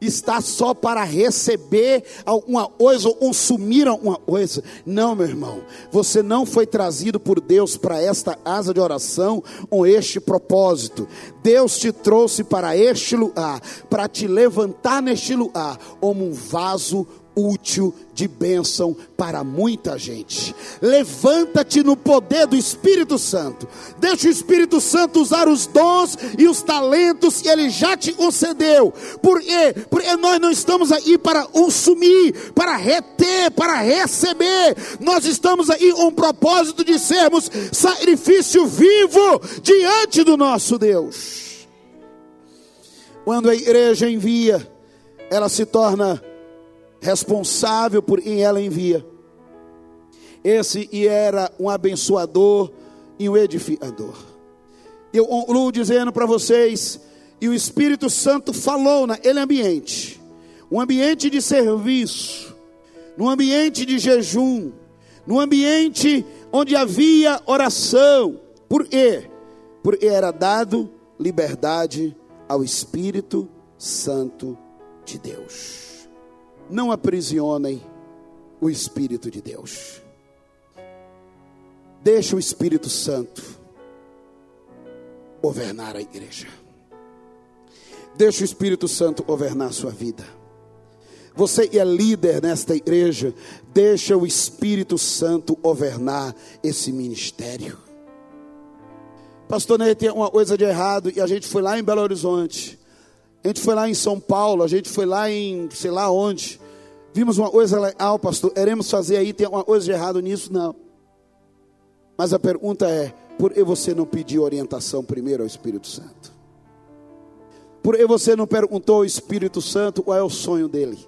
Está só para receber alguma coisa ou consumir alguma coisa. Não, meu irmão. Você não foi trazido por Deus para esta asa de oração com este propósito. Deus te trouxe para este lugar, para te levantar neste lugar como um vaso útil de bênção para muita gente. Levanta-te no poder do Espírito Santo. Deixa o Espírito Santo usar os dons e os talentos que ele já te concedeu. Por quê? Porque nós não estamos aí para consumir, para reter, para receber. Nós estamos aí com o propósito de sermos sacrifício vivo diante do nosso Deus. Quando a igreja envia, ela se torna responsável por quem ela envia. Esse e era um abençoador e um edificador. Eu concluo dizendo para vocês, e o Espírito Santo falou naquele ambiente, um ambiente de serviço, num ambiente de jejum, num ambiente onde havia oração. Por quê? Porque era dado liberdade ao Espírito Santo de Deus não aprisionem o Espírito de Deus. Deixa o Espírito Santo governar a igreja. Deixa o Espírito Santo governar a sua vida. Você é líder nesta igreja, deixa o Espírito Santo governar esse ministério. Pastor Ney tem uma coisa de errado e a gente foi lá em Belo Horizonte a gente foi lá em São Paulo, a gente foi lá em sei lá onde. Vimos uma coisa legal, pastor. Queremos fazer aí, tem uma coisa de errado nisso? Não. Mas a pergunta é: por que você não pediu orientação primeiro ao Espírito Santo? Por que você não perguntou ao Espírito Santo qual é o sonho dele?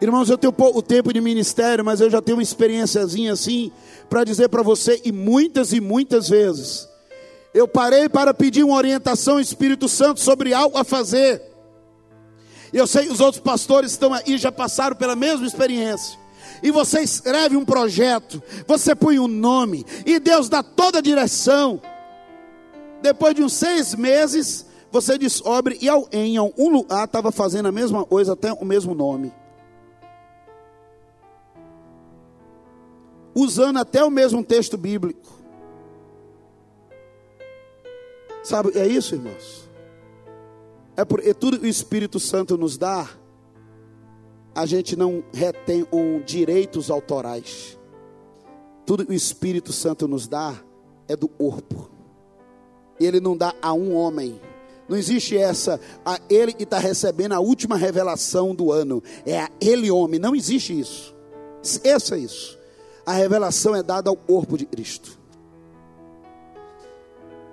Irmãos, eu tenho pouco tempo de ministério, mas eu já tenho uma experiênciazinha assim para dizer para você, e muitas e muitas vezes eu parei para pedir uma orientação ao Espírito Santo sobre algo a fazer. Eu sei que os outros pastores estão aí, já passaram pela mesma experiência. E você escreve um projeto, você põe um nome, e Deus dá toda a direção. Depois de uns seis meses, você descobre, e em um lugar estava fazendo a mesma coisa, até o mesmo nome. Usando até o mesmo texto bíblico. Sabe, é isso, irmãos. É porque tudo o Espírito Santo nos dá, a gente não retém um direitos autorais. Tudo o Espírito Santo nos dá é do corpo. Ele não dá a um homem. Não existe essa, a ele que está recebendo a última revelação do ano. É a ele homem. Não existe isso. Esqueça isso. A revelação é dada ao corpo de Cristo.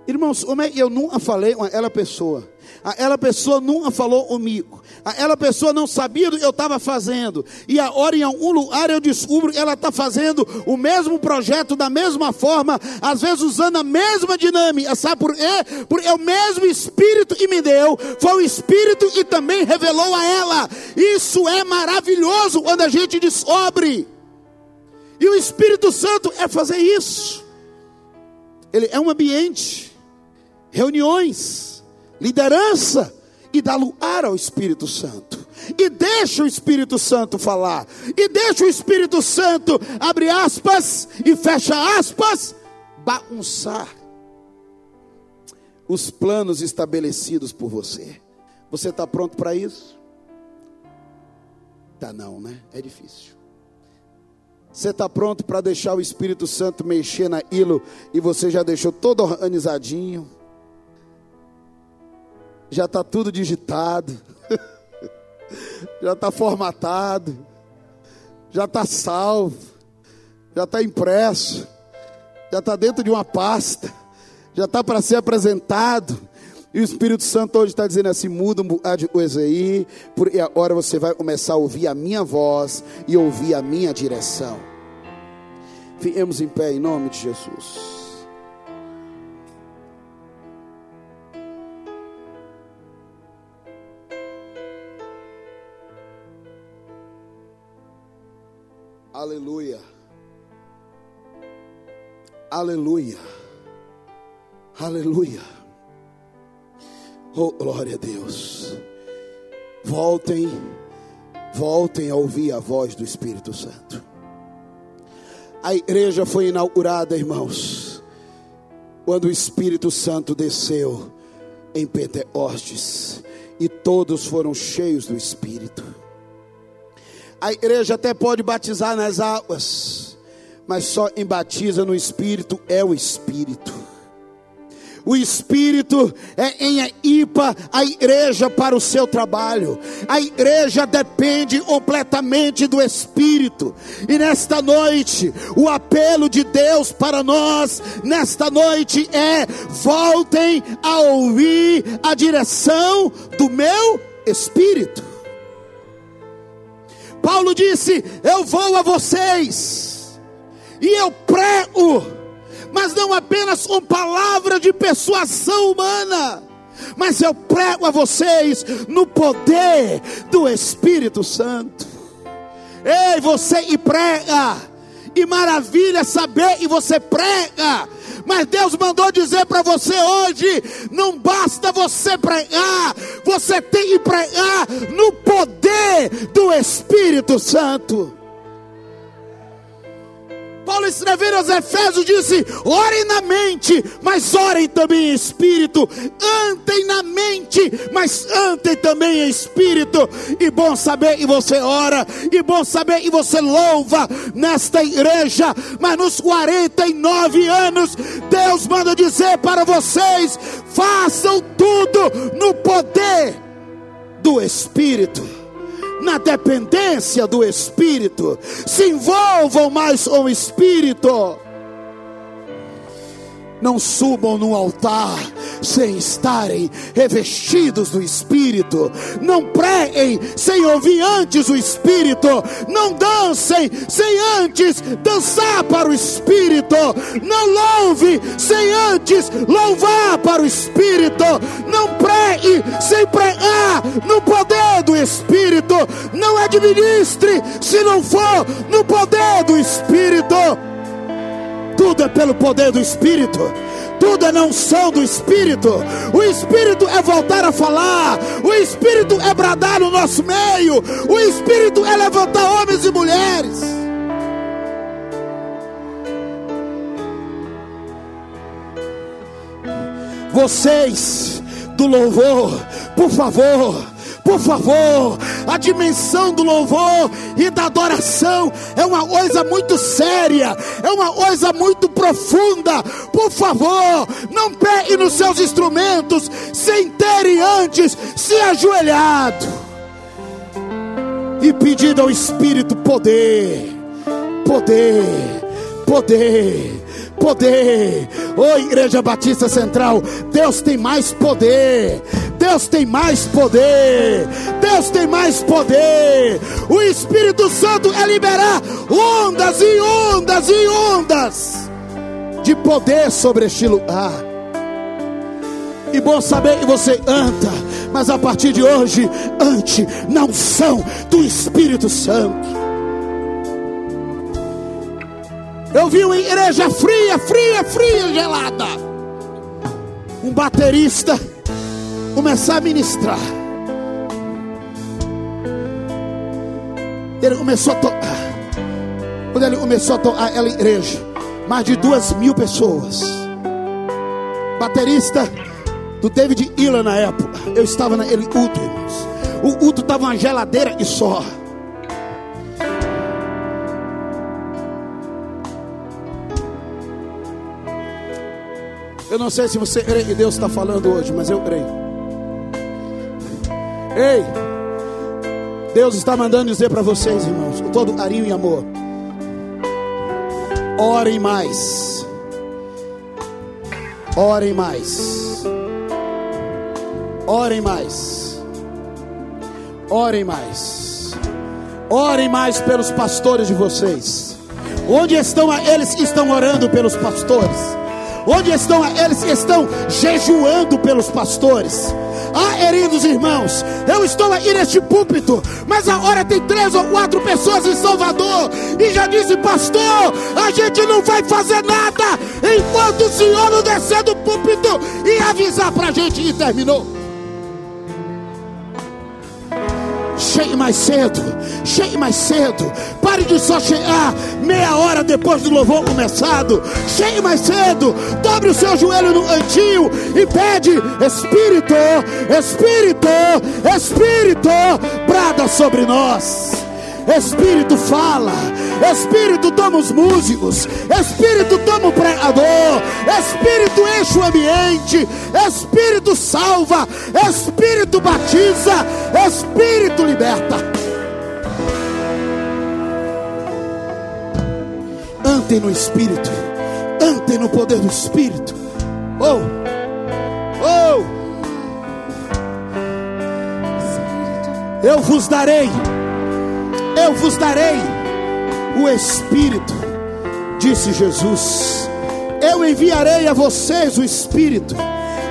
Irmãos, como é que eu nunca falei com aquela pessoa? Aquela pessoa nunca falou comigo. Aquela pessoa não sabia do que eu estava fazendo. E agora, em algum lugar, eu descubro que ela está fazendo o mesmo projeto da mesma forma, às vezes usando a mesma dinâmica. Sabe por quê? Porque é o mesmo Espírito que me deu, foi o Espírito que também revelou a ela. Isso é maravilhoso quando a gente descobre. E o Espírito Santo é fazer isso. Ele é um ambiente, reuniões, liderança e dá lugar ao Espírito Santo. E deixa o Espírito Santo falar. E deixa o Espírito Santo, abre aspas e fecha aspas, bagunçar os planos estabelecidos por você. Você está pronto para isso? Tá não, né? É difícil. Você está pronto para deixar o Espírito Santo mexer naquilo e você já deixou todo organizadinho? Já está tudo digitado, (laughs) já está formatado, já está salvo, já está impresso, já está dentro de uma pasta, já está para ser apresentado. E o Espírito Santo hoje está dizendo assim: muda de coisa aí, porque agora você vai começar a ouvir a minha voz e ouvir a minha direção. Fiquemos em pé em nome de Jesus. Aleluia. Aleluia. Aleluia. Oh, glória a Deus. Voltem, voltem a ouvir a voz do Espírito Santo. A igreja foi inaugurada, irmãos, quando o Espírito Santo desceu em Pentecostes e todos foram cheios do Espírito. A igreja até pode batizar nas águas, mas só em batiza no Espírito é o Espírito. O Espírito é em IPA a igreja para o seu trabalho. A igreja depende completamente do Espírito. E nesta noite, o apelo de Deus para nós, nesta noite, é: voltem a ouvir a direção do meu Espírito. Paulo disse: Eu vou a vocês, e eu prego, mas não apenas com palavra de persuasão humana, mas eu prego a vocês no poder do Espírito Santo. Ei, você e prega, e maravilha saber e você prega mas Deus mandou dizer para você hoje: não basta você pregar, você tem que pregar no poder do Espírito Santo. Paulo escrevendo aos Efésios disse: orem na mente, mas orem também em espírito, antem na mente, mas antem também em espírito. E bom saber que você ora, e bom saber que você louva nesta igreja, mas nos 49 anos, Deus manda dizer para vocês: façam tudo no poder do Espírito na dependência do Espírito, se envolvam mais com o Espírito não subam no altar sem estarem revestidos do Espírito, não preguem sem ouvir antes o Espírito, não dancem sem antes dançar para o Espírito, não louve sem antes louvar para o Espírito, não pregue sem pregar no poder do Espírito, não administre se não for no poder do Espírito tudo é pelo poder do Espírito, tudo é na unção do Espírito. O Espírito é voltar a falar, o Espírito é bradar no nosso meio, o Espírito é levantar homens e mulheres. Vocês do louvor, por favor, por favor, a dimensão do louvor e da adoração é uma coisa muito séria, é uma coisa muito profunda. Por favor, não pegue nos seus instrumentos sem terem antes se ajoelhado e pedido ao Espírito poder, poder, poder poder. Ô oh, Igreja Batista Central, Deus tem mais poder. Deus tem mais poder. Deus tem mais poder. O Espírito Santo é liberar ondas e ondas e ondas de poder sobre este lugar. E bom saber que você anda, mas a partir de hoje, ante na unção do Espírito Santo. Eu vi uma igreja fria, fria, fria, gelada. Um baterista começar a ministrar. Ele começou a tocar. Quando ele começou a tocar, aquela igreja, mais de duas mil pessoas. Baterista do David Ila na época. Eu estava naquele culto, irmãos. O culto estava uma geladeira e só. Eu não sei se você crê que Deus está falando hoje, mas eu creio. Ei, Deus está mandando dizer para vocês, irmãos, com todo carinho e amor. Orem mais. Orem mais. Orem mais. Orem mais. Orem mais pelos pastores de vocês. Onde estão eles que estão orando pelos pastores? Onde estão eles que estão jejuando pelos pastores? Ah, queridos irmãos, eu estou aqui neste púlpito, mas agora tem três ou quatro pessoas em Salvador, e já disse, pastor, a gente não vai fazer nada enquanto o senhor não descer do púlpito e avisar para a gente que terminou. Chegue mais cedo, chegue mais cedo. Pare de só chegar meia hora depois do louvor começado. Chegue mais cedo, dobre o seu joelho no antigo e pede: Espírito, Espírito, Espírito, brada sobre nós. Espírito fala, Espírito toma os músicos, Espírito toma o pregador, Espírito enche o ambiente, Espírito salva, Espírito batiza, Espírito liberta. Antem no Espírito, antem no poder do Espírito. Oh, oh, eu vos darei eu vos darei o Espírito, disse Jesus. Eu enviarei a vocês o Espírito.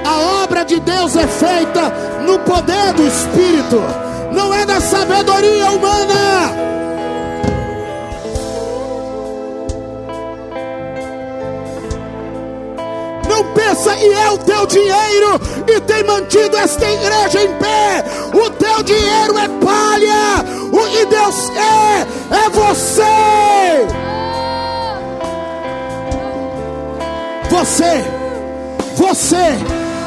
A obra de Deus é feita no poder do Espírito, não é na sabedoria humana. pensa e é o teu dinheiro e tem mantido esta igreja em pé. O teu dinheiro é palha, que Deus é, é você. Você, você,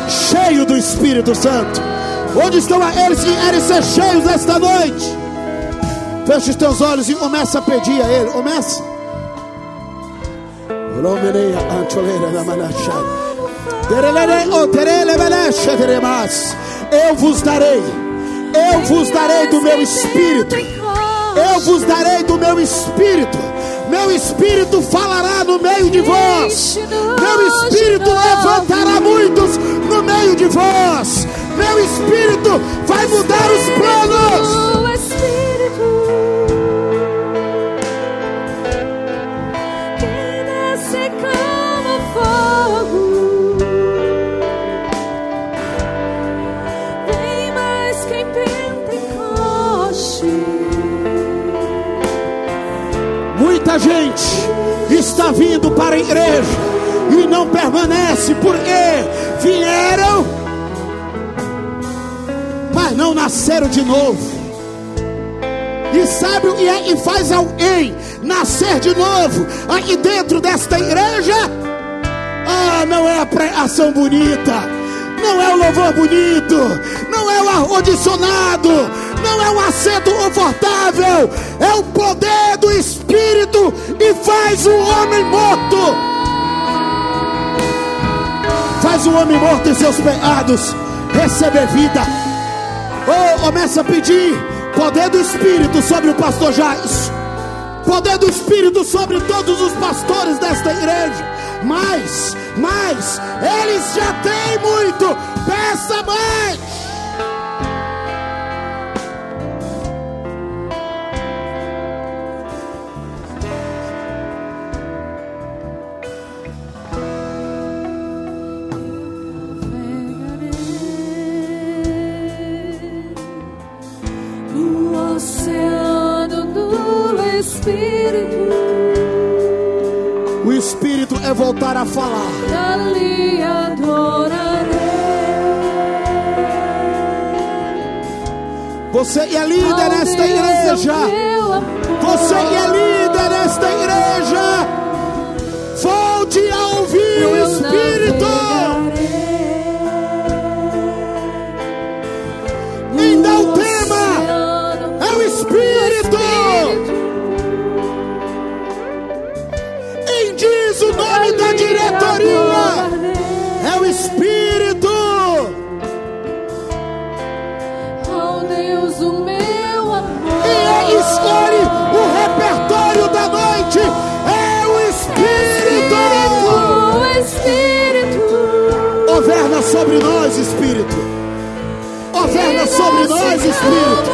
cheio do Espírito Santo. Onde estão eles que querem ser cheios esta noite? Feche os teus olhos e começa a pedir a Ele. Começa. Eu vos darei, eu vos darei do meu espírito, eu vos darei do meu espírito. Meu espírito falará no meio de vós, meu espírito levantará muitos no meio de vós, meu espírito vai mudar os planos. Muita gente está vindo para a igreja e não permanece porque vieram, mas não nasceram de novo. E sabe o que é que faz alguém nascer de novo aqui dentro desta igreja? Ah, não é a pregação bonita, não é o louvor bonito, não é o ar-condicionado, não é um assento confortável, é o poder do Espírito e faz o homem morto. Faz o homem morto em seus pecados receber vida. Oh, começa a pedir poder do Espírito sobre o pastor Jais, poder do Espírito sobre todos os pastores desta igreja. mais, mais. Eles já têm muito, peça mais. É voltar a falar. ali adorarei. Você é líder nesta igreja. Você é líder nesta igreja. Volte a ouvir o Espírito. Sobre nós, Espírito. Governa sobre nós, Espírito.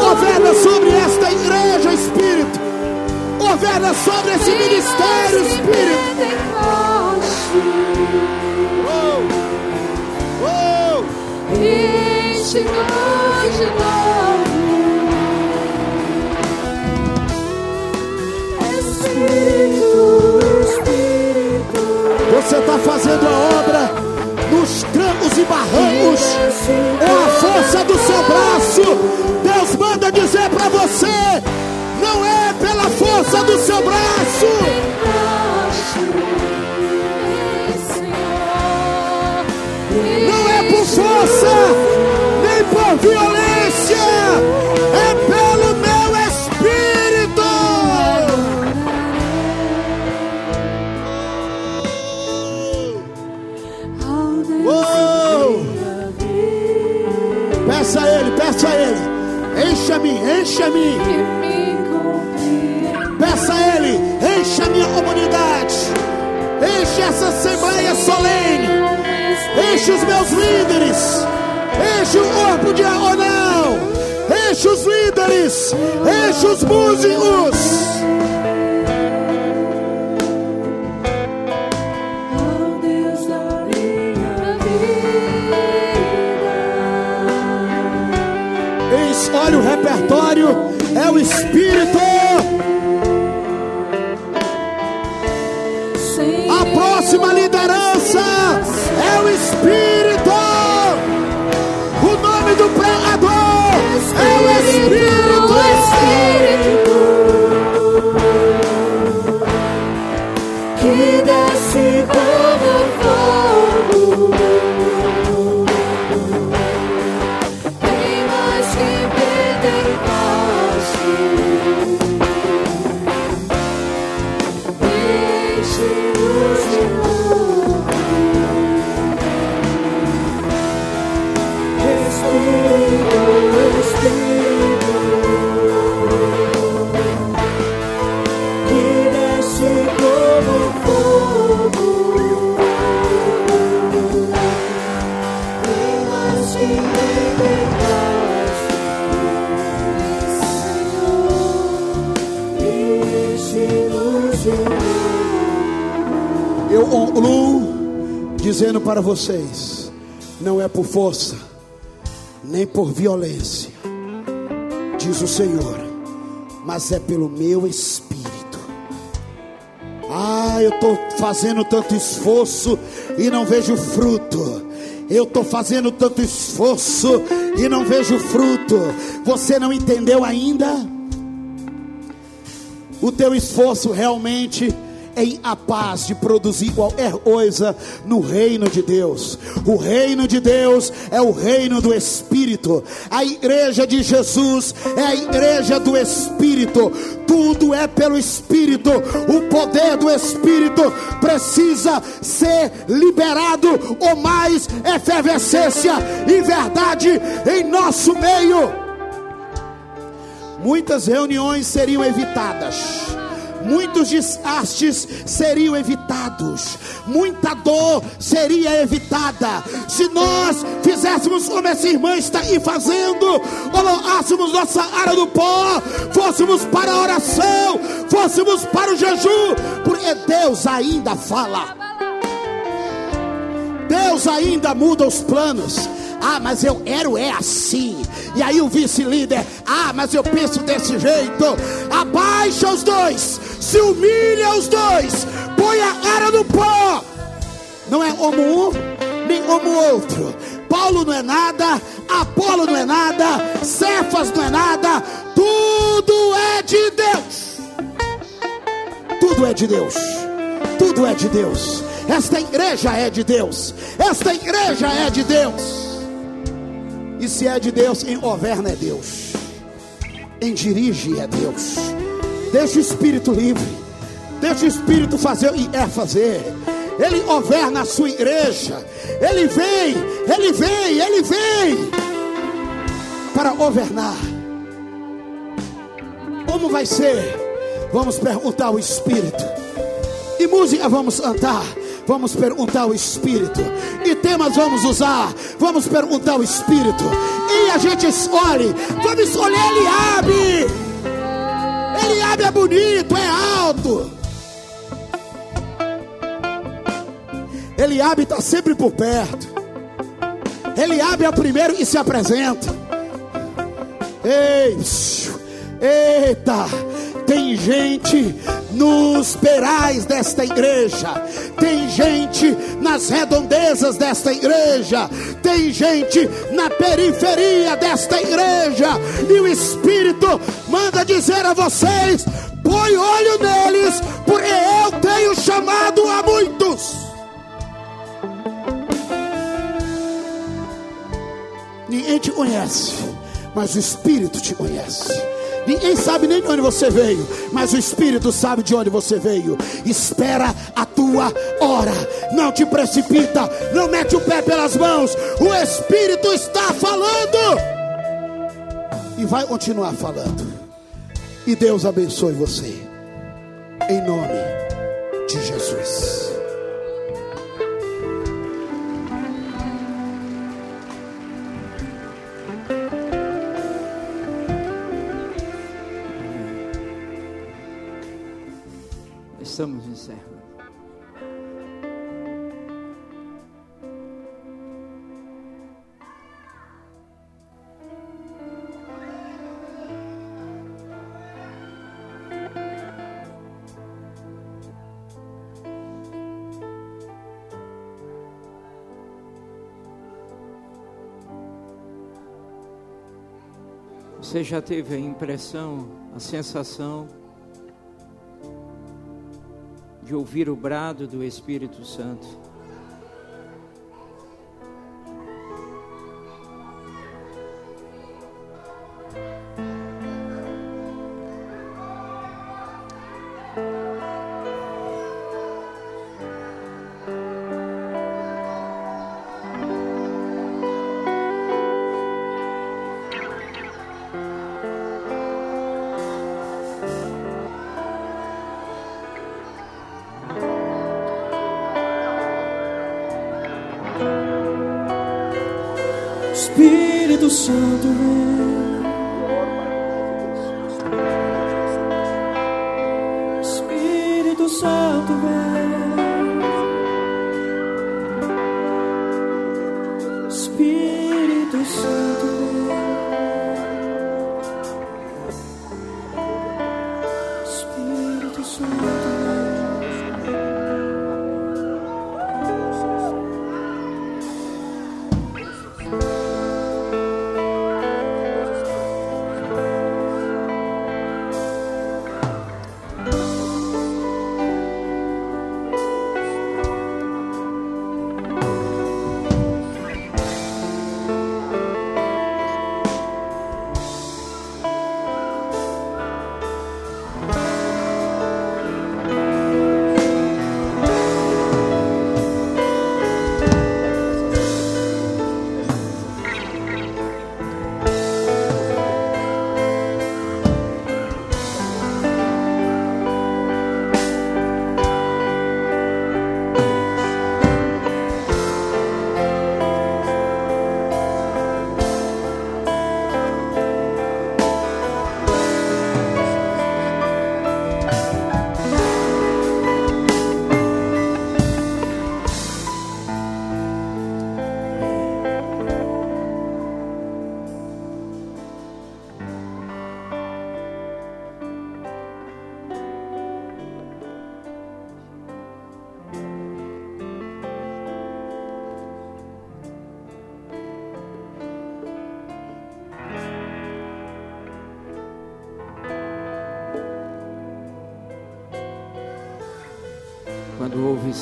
Governa sobre esta igreja, Espírito. Governa sobre esse ministério, Espírito. Oh, oh. Espírito. Você está fazendo a obra nos trancos e barrancos. É a força do seu braço. Deus manda dizer para você: não é pela força do seu braço. Encha-me. Peça a Ele, encha a minha comunidade, enche essa assembleia solene, enche os meus líderes, enche o corpo diagonal, enche os líderes, enche os músicos. Repertório, é o Espírito. Dizendo para vocês: não é por força, nem por violência, diz o Senhor, mas é pelo meu espírito. Ah, eu estou fazendo tanto esforço e não vejo fruto. Eu estou fazendo tanto esforço e não vejo fruto. Você não entendeu ainda? O teu esforço realmente é incapaz de produzir qualquer coisa no reino de Deus. O reino de Deus é o reino do Espírito. A igreja de Jesus é a igreja do Espírito. Tudo é pelo Espírito. O poder do Espírito precisa ser liberado com mais efervescência e verdade em nosso meio. Muitas reuniões seriam evitadas muitos desastres seriam evitados, muita dor seria evitada se nós fizéssemos como essa irmã está aí fazendo, colocássemos nossa área do pó, fôssemos para a oração, fôssemos para o jejum, porque Deus ainda fala. Deus ainda muda os planos. Ah, mas eu quero é assim. E aí o vice-líder, ah, mas eu penso desse jeito. Abaixa os dois, se humilha os dois, põe a cara no pó. Não é como um, nem como outro. Paulo não é nada, Apolo não é nada, Cefas não é nada, tudo é de Deus. Tudo é de Deus. Tudo é de Deus. Esta igreja é de Deus. Esta igreja é de Deus. E se é de Deus, quem governa é Deus. Quem dirige é Deus. Deixa o Espírito livre. Deixa o Espírito fazer que é fazer. Ele governa a sua igreja. Ele vem, ele vem, ele vem para governar. Como vai ser? Vamos perguntar ao Espírito. E música vamos cantar. Vamos perguntar ao Espírito. E temas vamos usar. Vamos perguntar ao Espírito. E a gente escolhe. Vamos escolher Eliabe. Eliabe é bonito, é alto. Eliabe está sempre por perto. Eliabe é o primeiro que se apresenta. Ei, eita, tem gente nos perais desta igreja, tem gente nas redondezas desta igreja, tem gente na periferia desta igreja, e o Espírito manda dizer a vocês: põe olho neles, porque eu tenho chamado a muitos. Ninguém te conhece, mas o Espírito te conhece. Ninguém sabe nem de onde você veio, mas o Espírito sabe de onde você veio. Espera a tua hora, não te precipita, não mete o pé pelas mãos. O Espírito está falando e vai continuar falando. E Deus abençoe você, em nome de Jesus. Estamos encerrando. Você já teve a impressão, a sensação de ouvir o brado do Espírito Santo?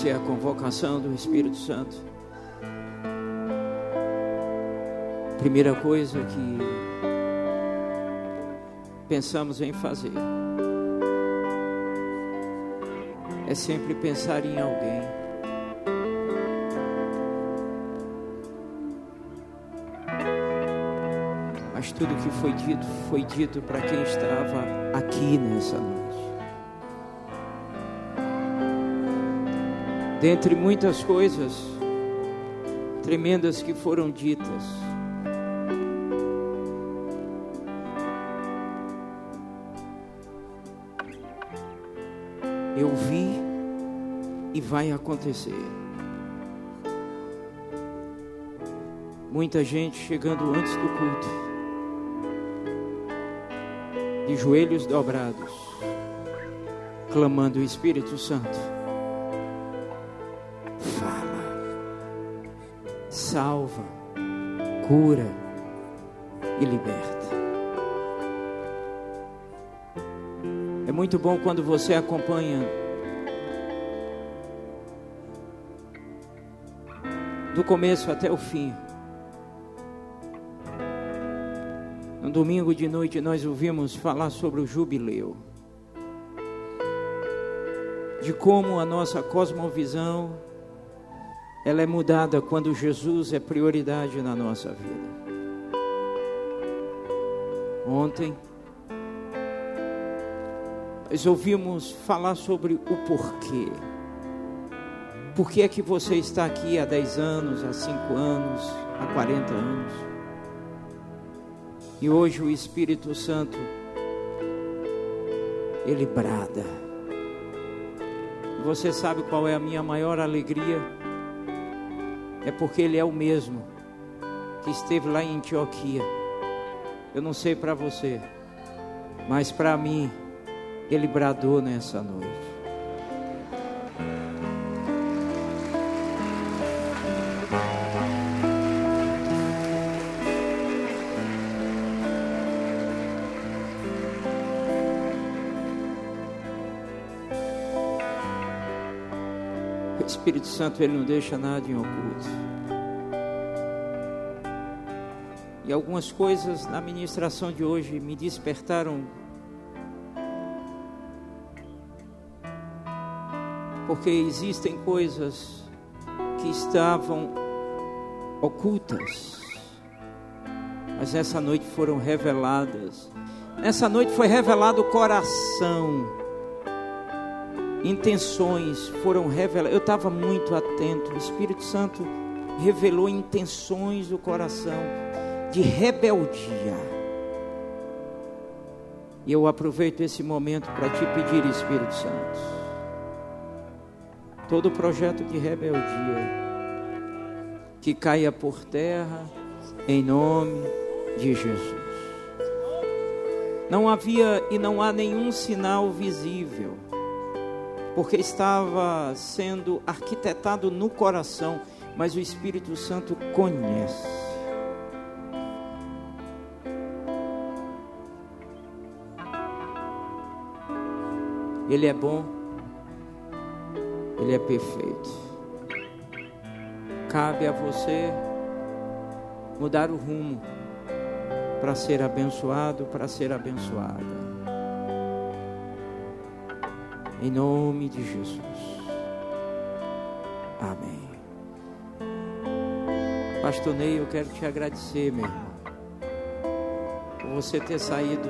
Ouve-se a convocação do Espírito Santo, primeira coisa que pensamos em fazer é sempre pensar em alguém. Mas tudo que foi dito, foi dito para quem estava aqui nessa noite. Dentre muitas coisas tremendas que foram ditas, eu vi e vai acontecer. Muita gente chegando antes do culto, de joelhos dobrados, clamando o Espírito Santo. Cura e liberta. É muito bom quando você acompanha do começo até o fim. No domingo de noite nós ouvimos falar sobre o jubileu. De como a nossa cosmovisão ela é mudada quando Jesus é prioridade na nossa vida. Ontem nós ouvimos falar sobre o porquê. Por que é que você está aqui há 10 anos, há 5 anos, há 40 anos? E hoje o Espírito Santo, ele brada. Você sabe qual é a minha maior alegria? É porque ele é o mesmo que esteve lá em Antioquia. Eu não sei para você, mas para mim, ele bradou nessa noite. Espírito Santo ele não deixa nada em oculto. E algumas coisas na ministração de hoje me despertaram porque existem coisas que estavam ocultas, mas nessa noite foram reveladas. Nessa noite foi revelado o coração, intenções foram reveladas. Eu estava muito atento, o Espírito Santo revelou intenções do coração de rebeldia. E eu aproveito esse momento para te pedir, Espírito Santo todo projeto de rebeldia que caia por terra em nome de Jesus. Não havia e não há nenhum sinal visível, porque estava sendo arquitetado no coração, mas o Espírito Santo conhece. Ele é bom ele é perfeito. Cabe a você mudar o rumo para ser abençoado, para ser abençoada. Em nome de Jesus. Amém. Pastor Ney, eu quero te agradecer, meu irmão, por você ter saído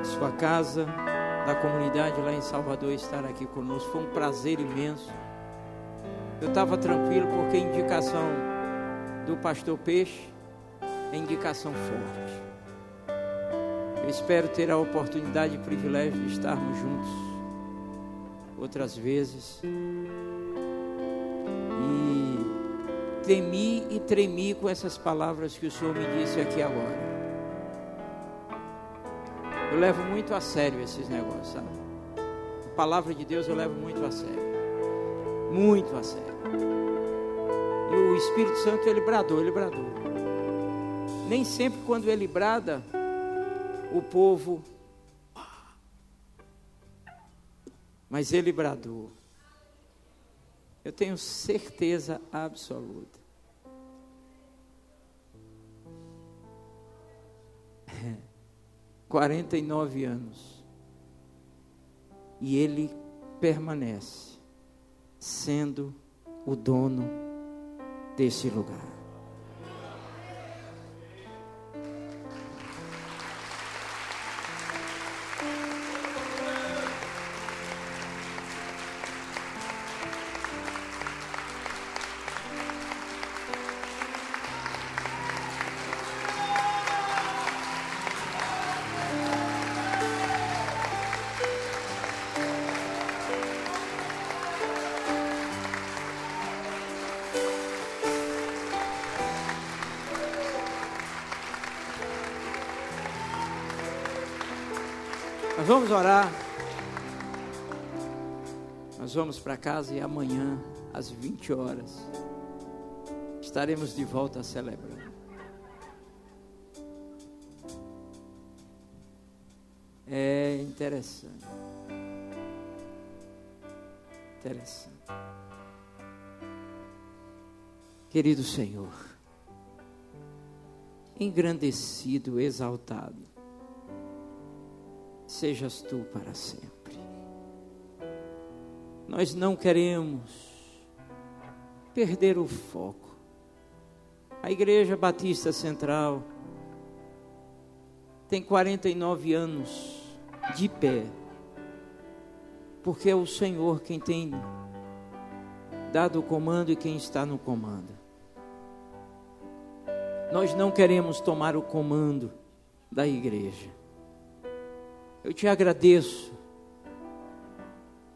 de sua casa da comunidade lá em Salvador estar aqui conosco. Foi um prazer imenso. Eu estava tranquilo porque a indicação do pastor Peixe é indicação forte. Eu espero ter a oportunidade e privilégio de estarmos juntos outras vezes. E temi e tremi com essas palavras que o Senhor me disse aqui agora. Eu levo muito a sério esses negócios, sabe? A palavra de Deus eu levo muito a sério. Muito a sério. E o Espírito Santo, ele bradou, ele bradou. Nem sempre quando ele brada, o povo. Mas ele bradou. Eu tenho certeza absoluta. (laughs) Quarenta e nove anos. E ele permanece sendo o dono desse lugar. Vamos orar. Nós vamos para casa e amanhã, às 20 horas, estaremos de volta celebrando. É interessante. Interessante. Querido Senhor, engrandecido, exaltado, sejas tu para sempre. Nós não queremos perder o foco. A Igreja Batista Central tem 49 anos de pé, porque é o Senhor quem tem dado o comando e quem está no comando. Nós não queremos tomar o comando da igreja. Eu te agradeço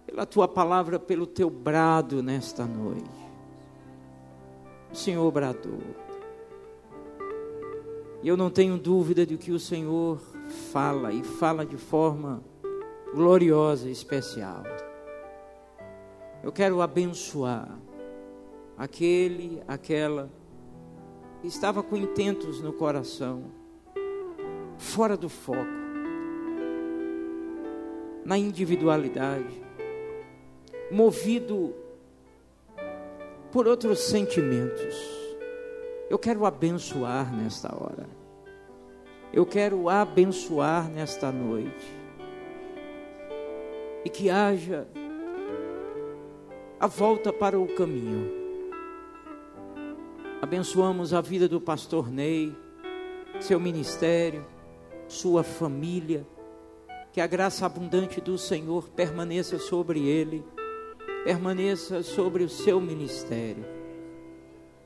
pela tua palavra, pelo teu brado nesta noite. O Senhor bradou. E eu não tenho dúvida de que o Senhor fala e fala de forma gloriosa e especial. Eu quero abençoar aquele, aquela que estava com intentos no coração, fora do foco, na individualidade, movido por outros sentimentos. Eu quero abençoar nesta hora. Eu quero abençoar nesta noite. E que haja a volta para o caminho. Abençoamos a vida do pastor Ney, seu ministério, sua família. Que a graça abundante do Senhor permaneça sobre ele, permaneça sobre o seu ministério.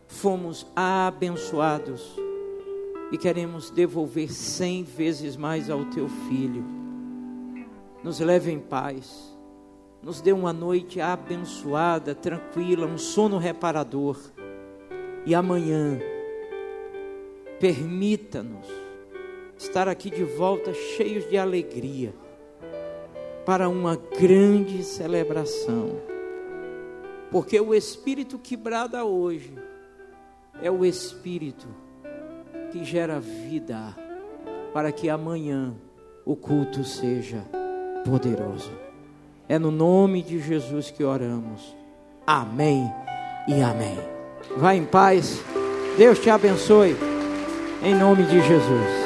Fomos abençoados e queremos devolver cem vezes mais ao teu filho. Nos leve em paz, nos dê uma noite abençoada, tranquila, um sono reparador. E amanhã, permita-nos estar aqui de volta cheios de alegria para uma grande celebração. Porque o espírito que brada hoje é o espírito que gera vida para que amanhã o culto seja poderoso. É no nome de Jesus que oramos. Amém e amém. Vá em paz. Deus te abençoe. Em nome de Jesus.